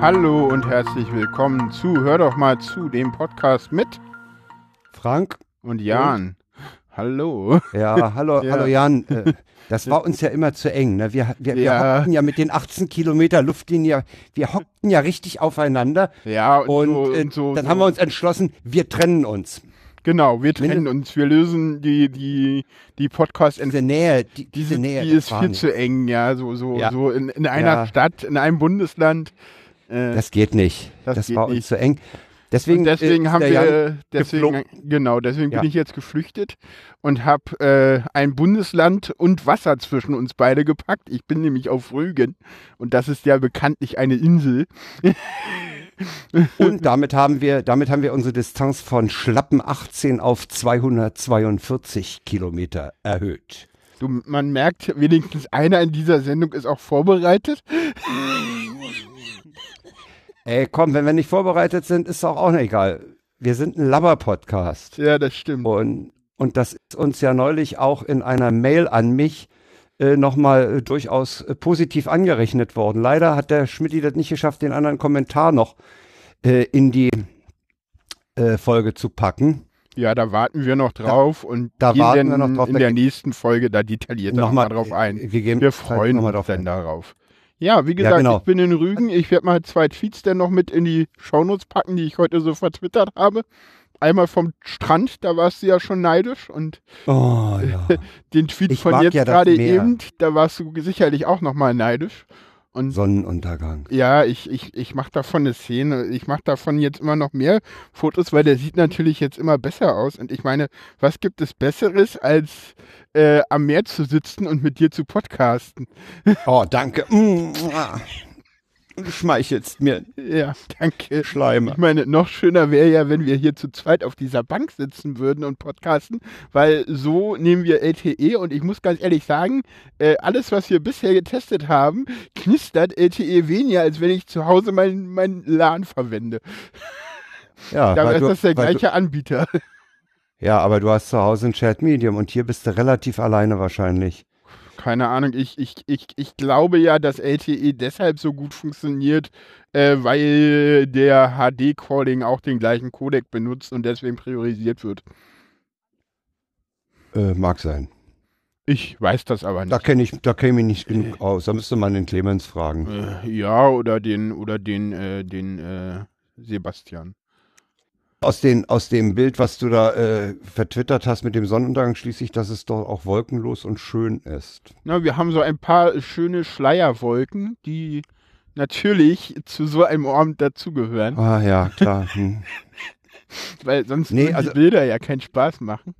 Hallo und herzlich willkommen zu Hör doch mal zu dem Podcast mit Frank und Jan. Hallo. Ja, hallo, Ja. hallo Jan. Äh, Das war uns ja immer zu eng. Ne? Wir, wir, wir Ja. hockten ja mit den 18 Kilometer Luftlinie, wir hockten ja richtig aufeinander. Ja, und, Und, so, äh, und so, dann so. haben wir uns entschlossen, wir trennen uns. Genau, wir trennen Mindest- uns. Wir lösen die, die, die podcast Diese Nähe, die, diese diese, Nähe. die ist viel zu eng, ja, so, so, Ja. so in, in einer Ja. Stadt, in einem Bundesland. Äh, Das geht nicht. Das Das, geht war uns nicht. zu eng. Deswegen, und deswegen äh, haben wir, Jan deswegen, genau, deswegen Ja. bin ich jetzt geflüchtet und habe äh, ein Bundesland und Wasser zwischen uns beide gepackt. Ich bin nämlich auf Rügen und das ist ja bekanntlich eine Insel. Und damit haben wir, damit haben wir unsere Distanz von schlappen 18 auf 242 Kilometer erhöht. Du, man merkt, wenigstens einer in dieser Sendung ist auch vorbereitet. Ey, komm, wenn wir nicht vorbereitet sind, ist doch auch nicht egal. Wir sind ein Labber-Podcast. Ja, das stimmt. Und, und das ist uns ja neulich auch in einer Mail an mich äh, nochmal äh, durchaus äh, positiv angerechnet worden. Leider hat der Schmidt das nicht geschafft, den anderen Kommentar noch äh, in die äh, Folge zu packen. Ja, da warten wir noch drauf und da gehen warten wir noch drauf. in Da der nächsten Folge da detailliert nochmal drauf ein. äh, gegeben, Wir freuen uns dann ein. darauf. Ja, wie gesagt, genau. ich bin in Rügen. Ich werde mal zwei Tweets dann noch mit in die Shownotes packen, die ich heute so vertwittert habe. Einmal vom Strand, da warst du ja schon neidisch. Und Oh, ja. den Tweet Ich von jetzt ja gerade eben, da warst du sicherlich auch nochmal neidisch. Und Sonnenuntergang. ja, ich, ich, ich mache davon eine Szene. Ich mache davon jetzt immer noch mehr Fotos, weil der sieht natürlich jetzt immer besser aus. Und ich meine, was gibt es Besseres, als äh, am Meer zu sitzen und mit dir zu podcasten? Oh, danke. Du schmeichelst mir, Ja, danke. Schleime. Ich meine, noch schöner wäre ja, wenn wir hier zu zweit auf dieser Bank sitzen würden und podcasten, weil so nehmen wir LTE und ich muss ganz ehrlich sagen, äh, alles, was wir bisher getestet haben, knistert LTE weniger, als wenn ich zu Hause mein, mein LAN verwende. Ja, Dabei ist du- das der gleiche Anbieter. Du, ja, aber du hast zu Hause ein Shared Medium und hier bist du relativ alleine wahrscheinlich. Keine Ahnung, ich, ich, ich, ich glaube ja, dass LTE deshalb so gut funktioniert, äh, weil der HD-Calling auch den gleichen Codec benutzt und deswegen priorisiert wird. Äh, mag sein. Ich weiß das aber nicht. Da kenne ich, da kenne ich mich nicht genug aus. Da müsste man den Clemens fragen. Äh, ja, oder den, oder den, äh, den äh, Sebastian. Aus, den, aus dem Bild, was du da äh, vertwittert hast mit dem Sonnenuntergang, schließe ich, dass es doch auch wolkenlos und schön ist. Na, wir haben so ein paar schöne Schleierwolken, die natürlich zu so einem Abend dazugehören, Ah ja, klar. Hm. weil sonst Nee, würden also- die Bilder ja keinen Spaß machen.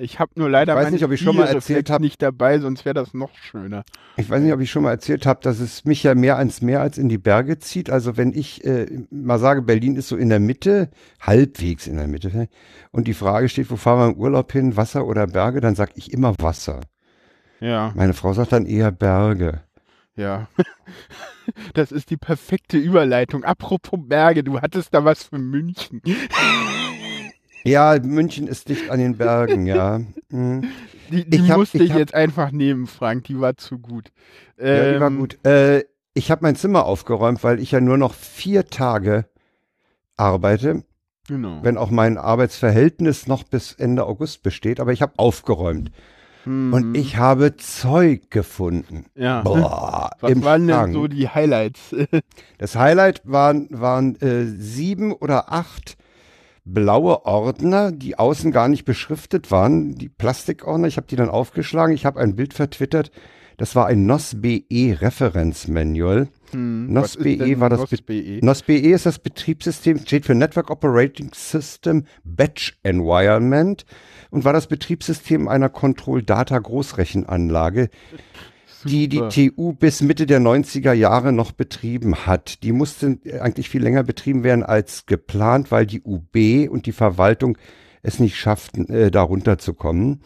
Ich habe nur leider Ich weiß nicht, ob ich schon mal erzählt hab- nicht dabei, sonst wäre das noch schöner. Ich weiß nicht, ob ich schon mal erzählt habe, dass es mich ja mehr ans Meer als in die Berge zieht. Also wenn ich äh, mal sage, Berlin ist so in der Mitte, halbwegs in der Mitte, und die Frage steht, wo fahren wir im Urlaub hin, Wasser oder Berge, dann sage ich immer Wasser. Ja, Meine Frau sagt dann eher Berge. ja. Das ist die perfekte Überleitung. Apropos Berge, du hattest da was für München. Ja, München ist dicht an den Bergen, ja. Hm. Die, die Ich hab- musste ich hab- jetzt einfach nehmen, Frank. Die war zu gut. Ja, die war Ähm, gut. Äh, ich habe mein Zimmer aufgeräumt, weil ich ja nur noch vier Tage arbeite, Genau. wenn auch mein Arbeitsverhältnis noch bis Ende August besteht, aber ich habe aufgeräumt. Mhm. Und ich habe Zeug gefunden. ja. Boah, Was waren denn Schrank. so die Highlights? Das Highlight waren, waren äh, sieben oder acht blaue Ordner, die außen gar nicht beschriftet waren, die Plastikordner. Ich habe die dann aufgeschlagen. Ich habe ein Bild vertwittert. Das war ein NOS-BE Referenzmanual. Hm, NOS was ist BE denn war das NOS Be- BE? NOS-BE ist das Betriebssystem, steht für Network Operating System Batch Environment und war das Betriebssystem einer Control-Data-Großrechenanlage, die die. TU bis Mitte der 90er Jahre noch betrieben hat. Die musste eigentlich viel länger betrieben werden als geplant, weil die UB und die Verwaltung es nicht schafften, äh, da runterzukommen.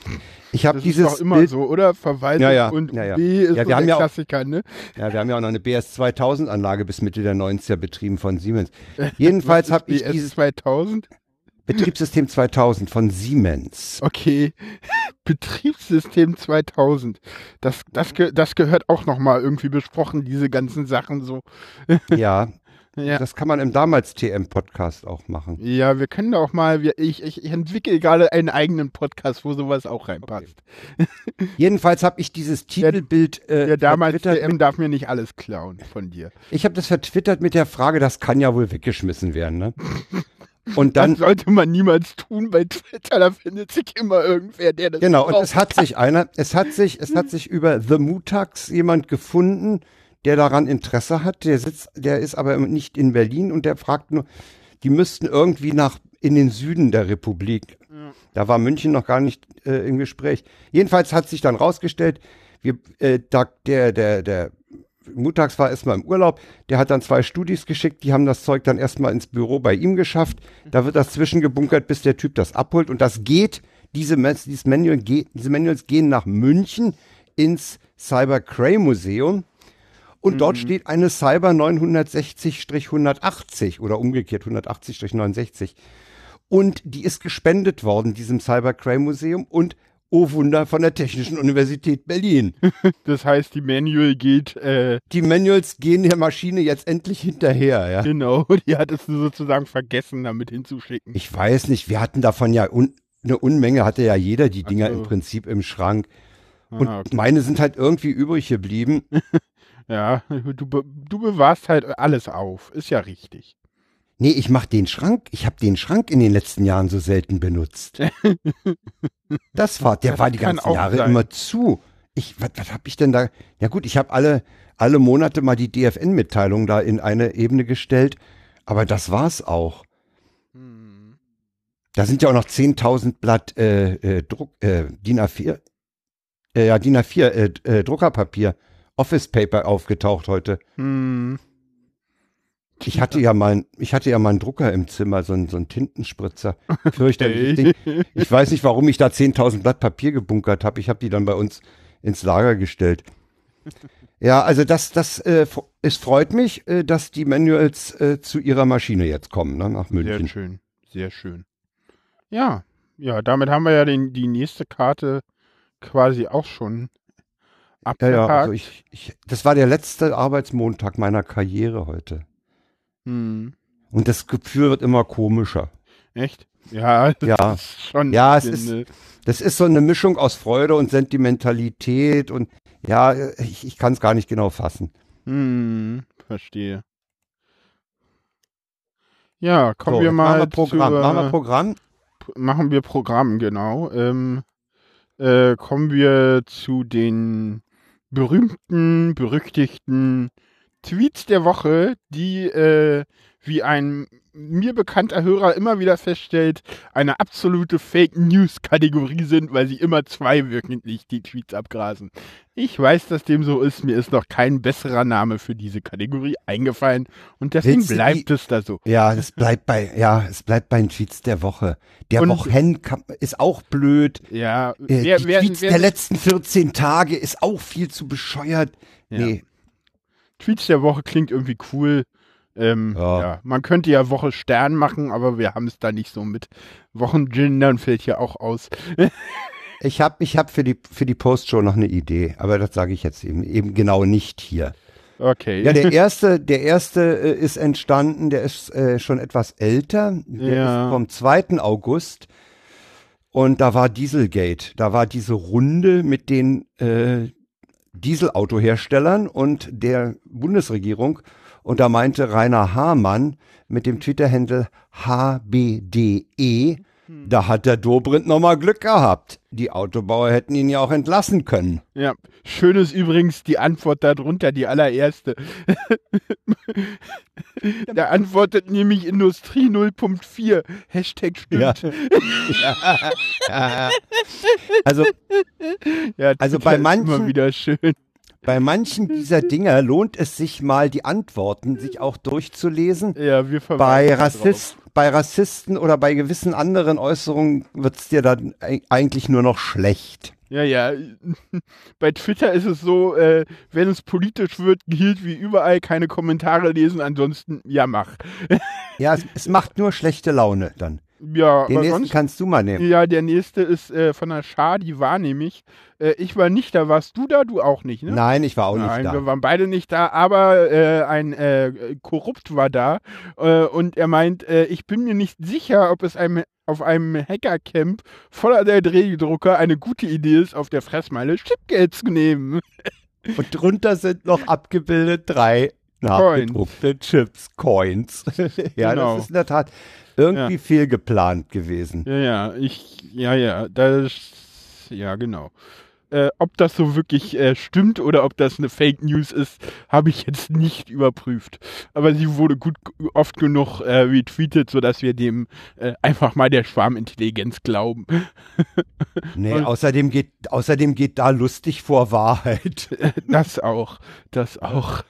Ich habe Das ist dieses doch immer Bild, so, oder? Verwaltung Ja, ja, und ja, ja. B ist Ja, wir haben ja auch- Klassiker, ne? ja, wir haben ja auch noch eine BS 2000 Anlage bis Mitte der 90er betrieben von Siemens. Jedenfalls habe ich BS dieses 2000? Betriebssystem 2000 von Siemens. Okay. Betriebssystem 2000. Das, das, das gehört auch nochmal irgendwie besprochen, diese ganzen Sachen so. Ja. Ja. Das kann man im damals TM-Podcast auch machen. Ja, wir können auch mal, wir, ich, ich, entwickle gerade einen eigenen Podcast, wo sowas auch reinpasst. Jedenfalls habe ich dieses Titelbild äh, Der damals TM darf mir nicht alles klauen von dir. Ich habe das vertwittert mit der Frage, das kann ja wohl weggeschmissen werden, ne? Und Das dann, sollte man niemals tun bei Twitter, da findet sich immer irgendwer, der das genau, und es hat sich einer, es hat sich, es hat sich über The Mutax jemand gefunden, der daran Interesse hat. Der sitzt, der ist aber nicht in Berlin und der fragt nur, die müssten irgendwie nach in den Süden der Republik. Da war München noch gar nicht äh, im Gespräch. Jedenfalls hat sich dann rausgestellt, wir, äh, da, der, der, der Mutags war erstmal im Urlaub, der hat dann zwei Studis geschickt, die haben das Zeug dann erstmal ins Büro bei ihm geschafft. Da wird das zwischengebunkert, bis der Typ das abholt. Und das geht, diese, dieses Manual geht, diese Manuals gehen nach München ins Cyber Cray Museum. Und dort steht eine Cyber 960-180 oder umgekehrt 180-69. Und die ist gespendet worden, diesem Cyber Cray Museum. Und, oh Wunder, von der Technischen Universität Berlin. Das heißt, die Manual geht, äh, Die Manuals gehen der Maschine jetzt endlich hinterher, ja. genau, die hattest du sozusagen vergessen, damit hinzuschicken. Ich weiß nicht, wir hatten davon ja un eine Unmenge, hatte ja jeder die Dinger so. im Prinzip im Schrank. Und Ah, okay. meine sind halt irgendwie übrig geblieben. Ja, du, be du bewahrst halt alles auf, ist ja richtig. Nee, ich mach den Schrank, ich habe den Schrank in den letzten Jahren so selten benutzt. Das war, der Das war die ganzen Jahre sein. immer zu. Ich, was, was habe ich denn da? Ja gut, ich habe alle, alle Monate mal die DFN-Mitteilung da in eine Ebene gestellt, aber das war's auch. Da sind ja auch noch 10.000 Blatt äh, äh, Druck, äh, DIN A4, äh, ja, DIN A4 äh, äh, Druckerpapier, Office Paper aufgetaucht heute. Hm. Ich hatte ja mal, ich hatte ja mal einen Drucker im Zimmer, so einen, so einen Tintenspritzer. Fürchterliches Ding. Ich weiß nicht, warum ich da 10.000 Blatt Papier gebunkert habe. Ich habe die dann bei uns ins Lager gestellt. Ja, also das, das, äh, es freut mich, äh, dass die Manuals äh, zu ihrer Maschine jetzt kommen, ne, nach Sehr München. schön, sehr schön. Ja, ja, damit haben wir ja den, die nächste Karte quasi auch schon Ja, abgehakt. ja, also ich, ich, das war der letzte Arbeitsmontag meiner Karriere heute. Hm. Und das Gefühl wird immer komischer. Echt? Ja, das Ja. ist schon. Ja, es ist- äh, Das ist so eine Mischung aus Freude und Sentimentalität und ja, ich, ich kann es gar nicht genau fassen. Hm, verstehe. Ja, kommen so, wir mal machen wir Programm. zur, machen wir Programm. machen wir Programm, genau. Ähm, äh, kommen wir zu den berühmten, berüchtigten Tweets der Woche, die, äh, wie ein mir bekannter Hörer immer wieder feststellt, eine absolute Fake News Kategorie sind, weil sie immer zweiwöchentlich die Tweets abgrasen. Ich weiß, dass dem so ist. Mir ist noch kein besserer Name für diese Kategorie eingefallen und deswegen Willst bleibt die- es da so. Ja, es bleibt bei, ja, es bleibt bei den Tweets der Woche. Der Und- Wochen ist auch blöd. Ja, Äh, wer, die wer, Tweets wer, der letzten 14 Tage ist auch viel zu bescheuert. Ja. Nee, Tweets der Woche klingt irgendwie cool. Ähm, ja. Ja. man könnte ja Woche Stern machen, aber wir haben es da nicht so mit. Wochengendern fällt ja auch aus. ich habe ich hab für die, für die Postshow noch eine Idee, aber das sage ich jetzt eben, eben genau nicht hier. Okay. Ja, der erste, der erste äh, ist entstanden, der ist äh, schon etwas älter. Der Ja. ist vom 2. August. Und da war Dieselgate. Da war diese Runde mit den äh, Dieselautoherstellern und der Bundesregierung. Und da meinte Rainer Hamann mit dem Twitter-Handle HBDE, da hat der Dobrindt nochmal Glück gehabt. Die Autobauer hätten ihn ja auch entlassen können. Ja, schön ist übrigens die Antwort darunter, die allererste. da antwortet nämlich Industrie 0.4. Hashtag stimmt. Also Ja, Also Twitter bei ist manchen- wieder schön. Bei manchen dieser Dinger lohnt es sich mal, die Antworten sich auch durchzulesen. Ja, wir Bei, darauf. Bei Rassisten oder bei gewissen anderen Äußerungen wird's dir dann ei- eigentlich nur noch schlecht. Ja, ja. Bei Twitter ist es so, äh, wenn es politisch wird, gilt wie überall keine Kommentare lesen, ansonsten ja mach. Ja, es, es macht nur schlechte Laune dann. Ja, Den nächsten sonst, kannst du mal nehmen. ja, der nächste ist äh, von der Schar, die war nämlich. Äh, ich war nicht da, warst du da? Du auch nicht, ne? Nein, ich war auch Nein, nicht wir da. waren beide nicht da, aber äh, ein äh, Korrupt war da äh, und er meint, äh, ich bin mir nicht sicher, ob es einem, auf einem Hackercamp voller der Drehdrucker eine gute Idee ist, auf der Fressmeile Chipgeld zu nehmen. Und drunter sind noch abgebildet drei nachgedruckte Chips, Coins. ja, Genau. das ist in der Tat irgendwie viel geplant gewesen. Ja, ja, ich, ja, ja, das, ja, genau. Äh, ob das so wirklich äh, stimmt oder ob das eine Fake News ist, habe ich jetzt nicht überprüft. Aber sie wurde gut oft genug äh, retweetet, sodass wir dem äh, einfach mal der Schwarmintelligenz glauben. Nee, Und- außerdem geht, außerdem geht da lustig vor Wahrheit. Das auch, das auch.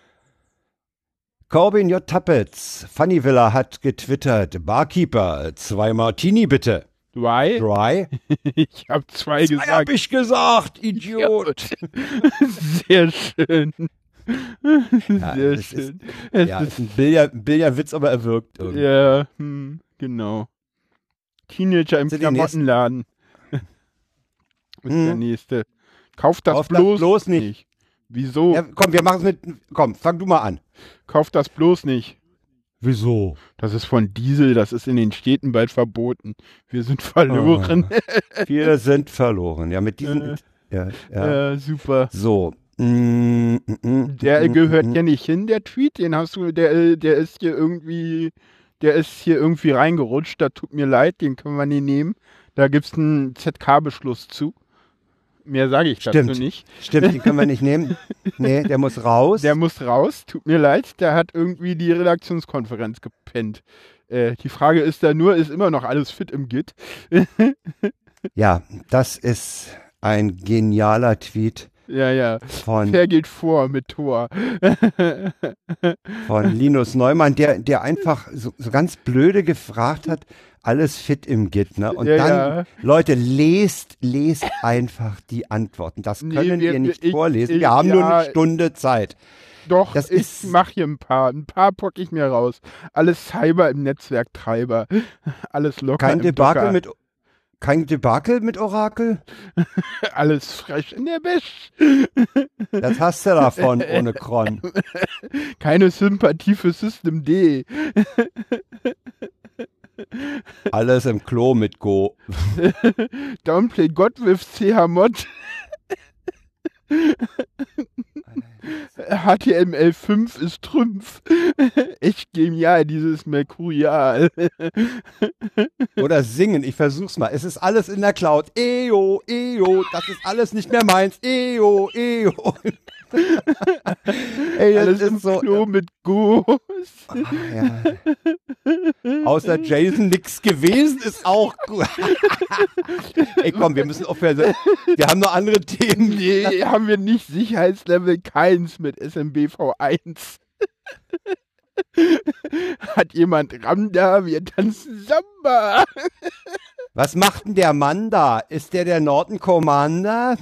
Corbin J. Tappets, Funny Villa hat getwittert, Barkeeper, zwei Martini bitte. Zwei? Dry? Ich habe zwei Zwei hab gesagt. ich gesagt, Idiot. Sehr schön. Ja, Sehr es ist- schön. Es Ja, ist ist ein Billard, Billardwitz, aber er wirkt irgendwie. Ja, hm, genau. Teenager im Klamottenladen. ist Hm. der nächste. Kauft das Kauf das bloß, bloß nicht. nicht. Wieso? Ja, komm, wir machen es mit. Komm, fang du mal an. Kauft das bloß nicht. Wieso? Das ist von Diesel, das ist in den Städten bald verboten. Wir sind verloren. Wir sind verloren. Ja, mit diesen. Äh. ja, ja. Äh, super. So. Mm, mm, mm, Der gehört ja nicht hin, der Tweet. Den hast du, der, äh, der ist hier irgendwie, der ist hier irgendwie reingerutscht. Da tut mir leid, den können wir nicht nehmen. Da gibt es einen ZK-Beschluss zu. Mehr sage ich dazu Stimmt. nicht. Stimmt, den können wir nicht nehmen. Nee, der muss raus. Der muss raus, tut mir leid, der hat irgendwie die Redaktionskonferenz gepennt. Äh, die Frage ist da nur, ist immer noch alles fit im Git? ja, das ist ein genialer Tweet Ja, ja. von, Wer geht vor mit Tor? von Linus Neumann, der, der einfach so, so ganz blöde gefragt hat, alles fit im Git, ne? Und Ja, dann, ja. Leute, lest, lest einfach die Antworten. Das Nee, können wir- wir nicht ich- vorlesen. ich- Wir haben nur ja. eine Stunde Zeit. Doch, Das ich ist- mach hier ein paar. Ein paar pock ich mir raus. Alles Cyber im Netzwerktreiber. Alles locker Kein Debakel mit, kein Debakel mit Orakel? Alles fresh in der Wäsche. Das hast du davon, ohne Cron. Keine Sympathie für System D. Alles im Klo mit Go. Downplay God with CH Mod. HTML5 ist Trümpf. Echt genial, dieses Mercurial. Oder singen, ich versuch's mal. Es ist alles in der Cloud. Eo, eo, das ist alles nicht mehr meins. Eo, eo. Ey, das Alles ist so. Klo mit Go. Ah, ja. Außer Jason nix gewesen ist auch gut. Ey, komm, wir müssen aufhören. Wir haben noch andere Themen. Nee, haben wir nicht Sicherheitslevel keins mit SMBV1. Hat jemand Ramda? Wir tanzen Samba. Was macht denn der Mann da? Ist der der Norton Commander?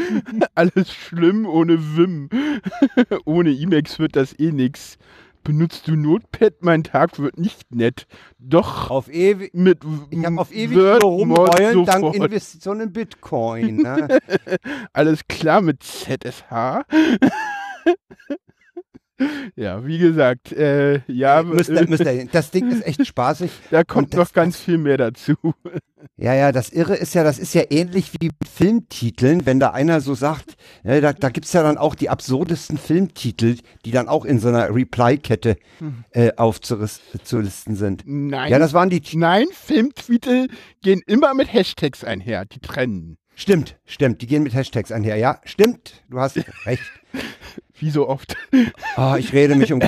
Alles schlimm ohne Wim. ohne Emacs wird das eh nix. Benutzt du Notepad? Mein Tag wird nicht nett. Doch Auf ewig. mit Ich habe auf ewig Word rumheulen dank sofort. Investitionen in Bitcoin. Ne? Alles klar mit ZSH. Ja, wie gesagt, äh, ja, müsst ihr, müsst ihr, das Ding ist echt spaßig. da kommt das- noch ganz viel mehr dazu. Ja, ja, das Irre ist ja, das ist ja ähnlich wie Filmtiteln, wenn da einer so sagt, ja, da, da gibt's ja dann auch die absurdesten Filmtitel, die dann auch in so einer Reply-Kette äh, aufzulisten sind. Nein, Ja, das waren die. nein, Filmtweete gehen immer mit Hashtags einher, die trennen. Stimmt, stimmt, die gehen mit Hashtags einher. Ja, stimmt, du hast recht. Wie so oft. Ah, ich rede mich um.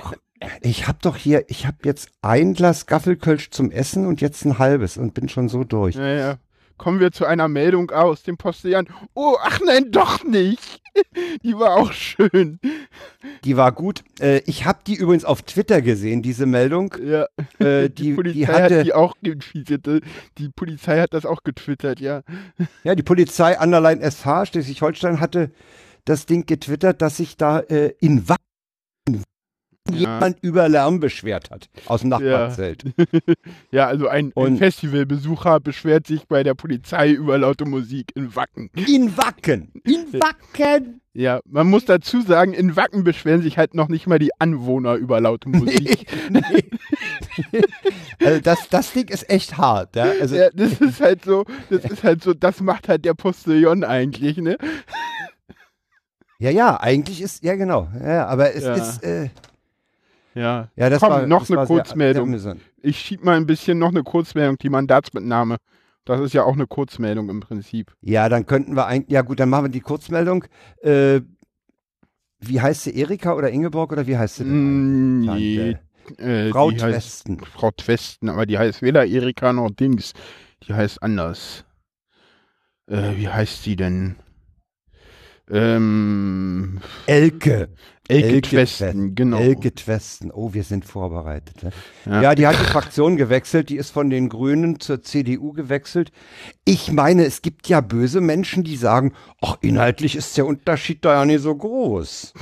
Ich hab doch hier, ich hab jetzt ein Glas Gaffelkölsch zum Essen und jetzt ein halbes und bin schon so durch. Naja, kommen wir zu einer Meldung aus dem Postillon. Oh, ach nein, doch nicht. Die war auch schön. Die war gut. Äh, ich habe die übrigens auf Twitter gesehen, diese Meldung. Ja, Äh, die, die, Polizei die hatte, hat die auch getweetet. Die Polizei hat das auch getwittert, ja. ja, die Polizei Underline SH Schleswig-Holstein hatte das Ding getwittert, dass sich da äh, in Wacken jemand über Lärm beschwert hat aus dem Nachbarzelt. Ja, also ein, ein Festivalbesucher beschwert sich bei der Polizei über laute Musik in Wacken. In Wacken. In Wacken. Ja, man muss dazu sagen, in Wacken beschweren sich halt noch nicht mal die Anwohner über laute Musik. nee. also das, das Ding ist echt hart. Ja? Also, Ja, das ist halt so, das ist halt so, das macht halt der Postillon eigentlich, ne? ja, ja, eigentlich ist, ja genau. Ja, aber es Ja. ist, äh, Ja. ja, das Komm, war noch das eine war sehr- Kurzmeldung. sehr amüsant. Ich schieb mal ein bisschen noch eine Kurzmeldung, die Mandatsmitnahme. Das ist ja auch eine Kurzmeldung im Prinzip. Ja, dann könnten wir eigentlich, ja gut, dann machen wir die Kurzmeldung. Äh, wie heißt sie, Erika oder Ingeborg oder wie heißt sie denn? Mm, nee, Tante? äh, Frau die heißt Twesten. Frau Twesten, aber die heißt weder Erika noch Dings. Die heißt anders. Äh, wie heißt sie denn? Ähm, Elke. Elke, Elke Twesten, genau. Elke Twesten. Oh, wir sind vorbereitet. Ne? Ja. Ja. die hat die Fraktion gewechselt. Die ist von den Grünen zur CDU gewechselt. Ich meine, es gibt ja böse Menschen, die sagen, ach, inhaltlich ist der Unterschied da ja nicht so groß.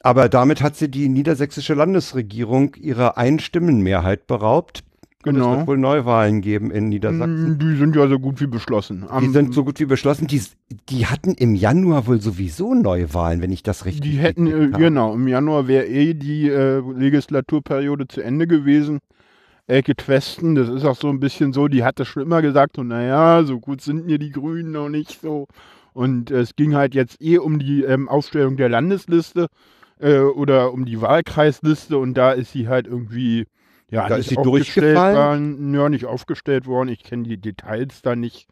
Aber damit hat sie die niedersächsische Landesregierung ihrer Einstimmenmehrheit beraubt. Und es Genau. wird wohl Neuwahlen geben in Niedersachsen. Mm, Die sind ja so gut wie beschlossen. Die Am- sind so gut wie beschlossen. Die, die hatten im Januar wohl sowieso Neuwahlen, wenn ich das richtig Die hätten, äh, genau, im Januar wäre eh die äh, Legislaturperiode zu Ende gewesen. Elke Twesten, das ist auch so ein bisschen so, die hatte schon immer gesagt, so, naja, so gut sind mir die Grünen noch nicht so. Und äh, es ging halt jetzt eh um die ähm, Aufstellung der Landesliste äh, oder um die Wahlkreisliste und da ist sie halt irgendwie, ja, Da ist sie durchgefallen? worden, ja, nicht aufgestellt worden. Ich kenne die Details da nicht.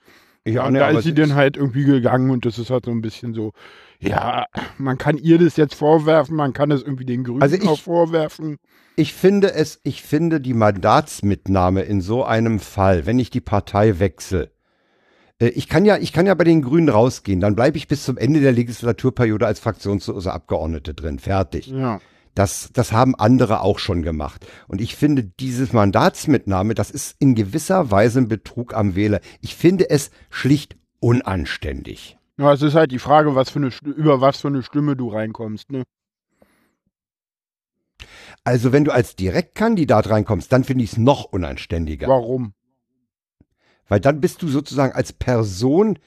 Ja, und ne, da ist sie dann halt irgendwie gegangen und das ist halt so ein bisschen so, ja, man kann ihr das jetzt vorwerfen, man kann es irgendwie den Grünen Also ich- auch vorwerfen. Ich finde es, ich finde die Mandatsmitnahme in so einem Fall, wenn ich die Partei wechsle, äh, ich kann ja, ich kann ja bei den Grünen rausgehen, dann bleibe ich bis zum Ende der Legislaturperiode als fraktionslose Abgeordnete drin, fertig. Ja, Das, das haben andere auch schon gemacht. Und ich finde, dieses Mandatsmitnahme, das ist in gewisser Weise ein Betrug am Wähler. Ich finde es schlicht unanständig. ja es ist halt die Frage, was für eine, über was für eine Stimme du reinkommst, ne? Also wenn du als Direktkandidat reinkommst, dann finde ich es noch unanständiger. Warum? Weil dann bist du sozusagen als Person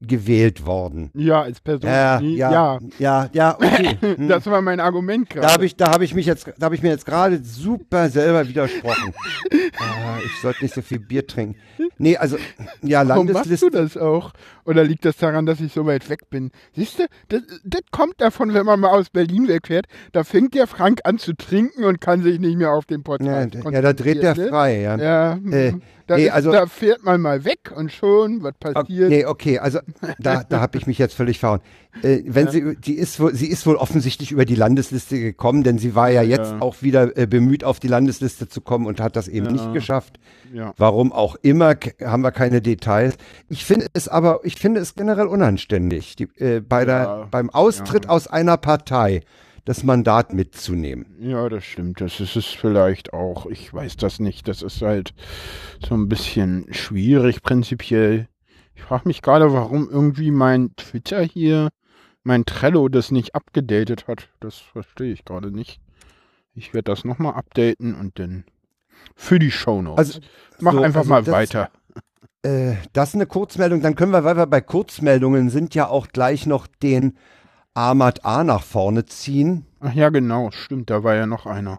gewählt worden. Ja, als Person. Ja, nee, ja, ja, ja, okay. Hm. Das war mein Argument gerade. Da habe ich, da habe ich mich jetzt, da habe ich mir jetzt gerade super selber widersprochen. ah, ich sollte nicht so viel Bier trinken. Nee, also ja, Warum machst du Landesliste. das auch? Oder liegt das daran, dass ich so weit weg bin? Siehst du, das, das kommt davon, wenn man mal aus Berlin wegfährt. Da fängt der Frank an zu trinken und kann sich nicht mehr auf den Ja, Podcast d- ja, da dreht der konzentrieren, ne? frei, ja. Ja, Äh, da, nee, ist, also- da fährt man mal weg und schon, was passiert? nee, okay, also da, da habe ich mich jetzt völlig verhauen. Äh, wenn sie, die ist wohl, sie ist wohl offensichtlich über die Landesliste gekommen, denn sie war ja jetzt Ja. auch wieder äh, bemüht, auf die Landesliste zu kommen und hat das eben Ja. nicht geschafft. Ja. Warum auch immer, haben wir keine Details. Ich finde es aber, ich finde es generell unanständig, die, äh, bei der, Ja. beim Austritt Ja. aus einer Partei das Mandat mitzunehmen. ja, das stimmt. Das ist es vielleicht auch. Ich weiß das nicht. Das ist halt so ein bisschen schwierig prinzipiell. Ich frage mich gerade, warum irgendwie mein Twitter hier, mein Trello das nicht abgedatet hat. Das verstehe ich gerade nicht. Ich werde das nochmal updaten und dann für die Shownotes. Also, Mach so, einfach also mal weiter. Äh, das ist eine Kurzmeldung. Dann können wir, weil wir bei Kurzmeldungen sind, ja auch gleich noch den Ahmad A nach vorne ziehen. Ach ja, genau, stimmt, da war ja noch einer.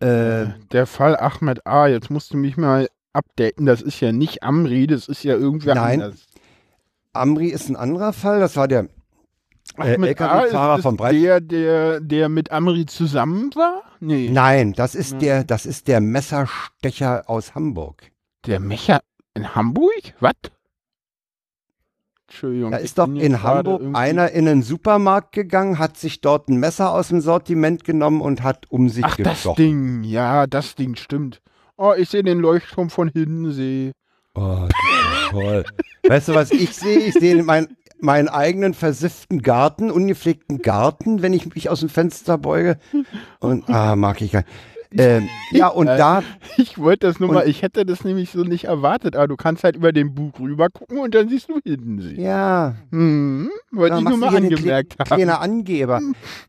Äh, Der Fall Ahmed A, jetzt musst du mich mal updaten. Das ist ja nicht Amri, das ist ja irgendwer Nein. anders. Amri ist ein anderer Fall. Das war der Äh, LKW-Fahrer ist Breit- der, der, der mit Amri zusammen war? Nee. Nein, das ist Ja. der, das ist der Messerstecher aus Hamburg. Der Mecher in Hamburg? Was? Entschuldigung. Da ist doch in Hamburg irgendwie- einer in einen Supermarkt gegangen, hat sich dort ein Messer aus dem Sortiment genommen und hat um sich Ach, das gestochen. Ding. Ja, das Ding stimmt. Oh, ich sehe den Leuchtturm von Hiddensee. Oh, das ist toll. weißt du, was ich sehe? Ich sehe meinen meinen eigenen versifften Garten, ungepflegten Garten, wenn ich mich aus dem Fenster beuge. Und, ah, mag ich gar nicht. Ähm, ja, und Äh, da, Ich wollte das nur Und- mal, ich hätte das nämlich so nicht erwartet, aber du kannst halt über den Bug rüber gucken und dann siehst du hinten sie. ja, Hm, wollte ich nur mal angemerkt haben. kleiner Angeber.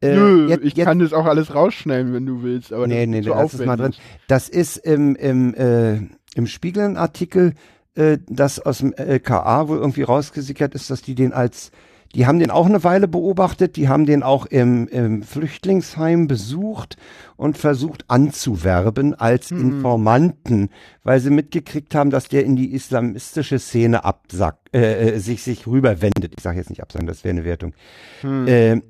Äh, Nö, jetzt- ich jetzt- kann das auch alles rausschneiden, wenn du willst, aber nee, das nee, ist so es mal drin. Das ist im, im, äh, im Spiegel ein Artikel, äh, das aus dem LKA wohl irgendwie rausgesickert ist, dass die den als, die haben den auch eine Weile beobachtet, die haben den auch im, im Flüchtlingsheim besucht und versucht anzuwerben als Mhm. Informanten, weil sie mitgekriegt haben, dass der in die islamistische Szene absackt, äh, äh, sich, sich rüberwendet. Ich sage jetzt nicht absagen, das wäre eine Wertung. Hm. Ähm,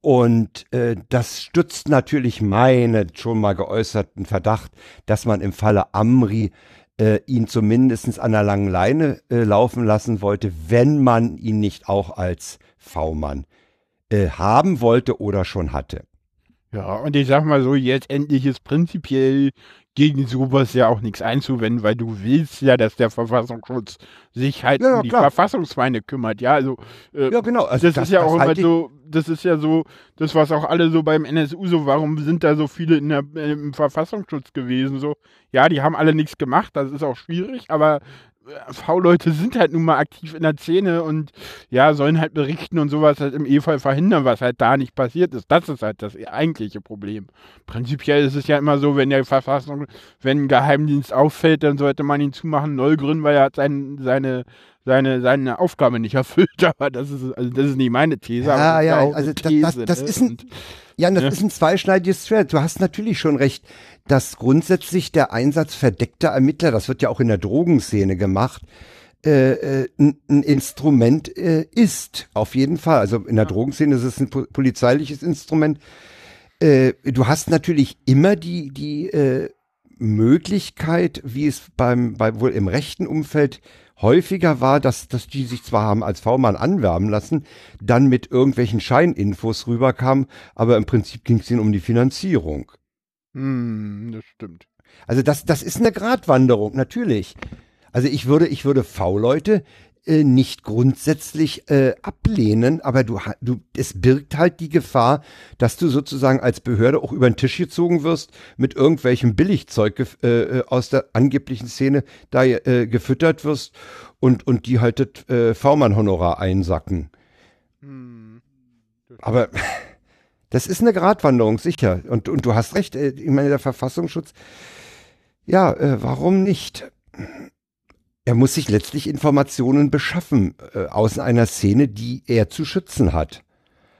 und äh, das stützt natürlich meinen schon mal geäußerten Verdacht, dass man im Falle Amri äh, ihn zumindest an der langen Leine äh, laufen lassen wollte, wenn man ihn nicht auch als V-Mann äh, haben wollte oder schon hatte. Ja, und ich sag mal so, jetzt endlich ist prinzipiell gegen sowas ja auch nichts einzuwenden, weil du willst ja, dass der Verfassungsschutz sich halt Ja, ja, um die klar. Verfassungsfeinde kümmert. Ja, also äh, Ja, genau. Also das, ist ja auch immer halte ich- so, das ist ja so, das was auch alle so beim NSU so, warum sind da so viele in der, im Verfassungsschutz gewesen? So, ja, die haben alle nichts gemacht, das ist auch schwierig, aber äh, V-Leute sind halt nun mal aktiv in der Szene und ja, sollen halt berichten und sowas halt im E-Fall verhindern, was halt da nicht passiert ist. Das ist halt das eigentliche Problem. Prinzipiell ist es ja immer so, wenn der Verfassung, wenn ein Geheimdienst auffällt, dann sollte man ihn zumachen, neu gründen, weil er hat sein, seine seine, seine Aufgabe nicht erfüllt, aber das ist, also das ist nicht meine These. Ja, aber das ist ja, also das- das- das ne? ist ein- Und- Ja, und das Ja. ist ein zweischneidiges Schwert. Du hast natürlich schon recht, dass grundsätzlich der Einsatz verdeckter Ermittler, das wird ja auch in der Drogenszene gemacht, äh, äh, ein, ein Instrument äh, ist. Auf jeden Fall. Also in der Drogenszene ist es ein po polizeiliches Instrument. Äh, du hast natürlich immer die, die äh, Möglichkeit, wie es beim, bei, wohl im rechten Umfeld häufiger war, dass, dass die sich zwar haben als V-Mann anwerben lassen, dann mit irgendwelchen Scheininfos rüberkamen, aber im Prinzip ging es ihnen um die Finanzierung. Hm, das stimmt. Also das, das ist eine Gratwanderung, natürlich. Also ich würde, ich würde V-Leute äh, nicht grundsätzlich äh, ablehnen, aber du, du, es birgt halt die Gefahr, dass du sozusagen als Behörde auch über den Tisch gezogen wirst, mit irgendwelchem Billigzeug äh, äh, aus der angeblichen Szene da äh, gefüttert wirst und, und die halt das äh, V-Mann-Honorar einsacken. Hm. Aber das ist eine Gratwanderung, sicher. Und, und du hast recht, äh, ich meine, der Verfassungsschutz, ja, äh, warum nicht? Er muss sich letztlich Informationen beschaffen äh, aus einer Szene, die er zu schützen hat.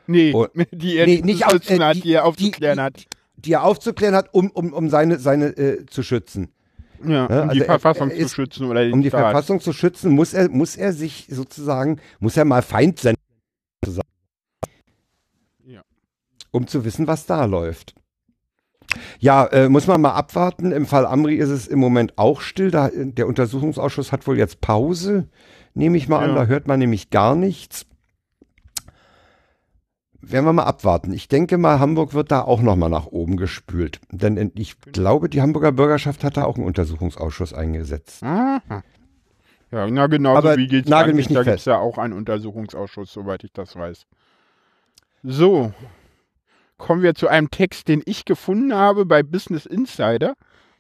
Nee, Oh, die er nee, nicht zu auf- schützen äh, hat, die- die er aufzuklären die- hat. Die er aufzuklären hat, um, um, um seine, seine äh, zu schützen. Ja, um also die er- Verfassung er zu ist- schützen oder Um die Staat. Verfassung zu schützen, muss er, muss er sich sozusagen, muss er mal Feind sein, Ja. Um zu wissen, was da läuft. Ja, äh, muss man mal abwarten. Im Fall Amri ist es im Moment auch still. Da, der Untersuchungsausschuss hat wohl jetzt Pause, nehme ich mal an. Ja. Da hört man nämlich gar nichts. Werden wir mal abwarten. Ich denke mal, Hamburg wird da auch noch mal nach oben gespült. Denn in- ich glaube, die Hamburger Bürgerschaft hat da auch einen Untersuchungsausschuss eingesetzt. Aha. Ja, na genauso Aber wie geht's nagel an- mich nicht Da gibt es ja auch einen Untersuchungsausschuss, soweit ich das weiß. So, kommen wir zu einem Text, den ich gefunden habe bei Business Insider.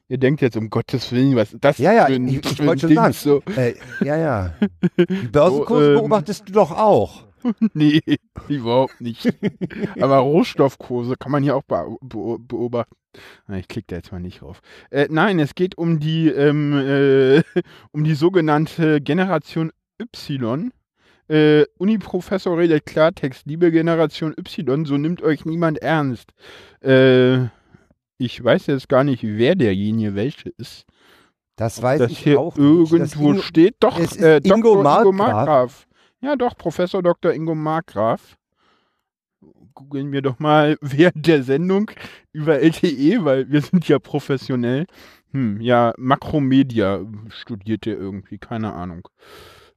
Ihr denkt jetzt, um Gottes Willen, was ist das Ja, ja, für ein, ich- ich wollte schon sagen. So, Äh, ja, ja. Die Börsenkurse So, ähm, beobachtest du doch auch. nee, überhaupt nicht. Aber Rohstoffkurse kann man hier auch beo- beo- beobachten. Ich klicke da jetzt mal nicht drauf. Äh, nein, es geht um die, ähm, äh, um die sogenannte Generation Y. Äh, Uni-Professor redet Klartext. Liebe Generation Y, so nimmt euch niemand ernst. Äh, ich weiß jetzt gar nicht, wer derjenige welche ist. Das weiß das ich hier auch nicht. Das irgendwo steht. Doch, es äh, Ingo Dr. Ingo Markgraf. Markgraf. Ja, doch, Professor Dr. Ingo Markgraf. Googeln wir doch mal während der Sendung über LTE, weil wir sind ja professionell. Hm, ja, Makromedia studiert er irgendwie, keine Ahnung.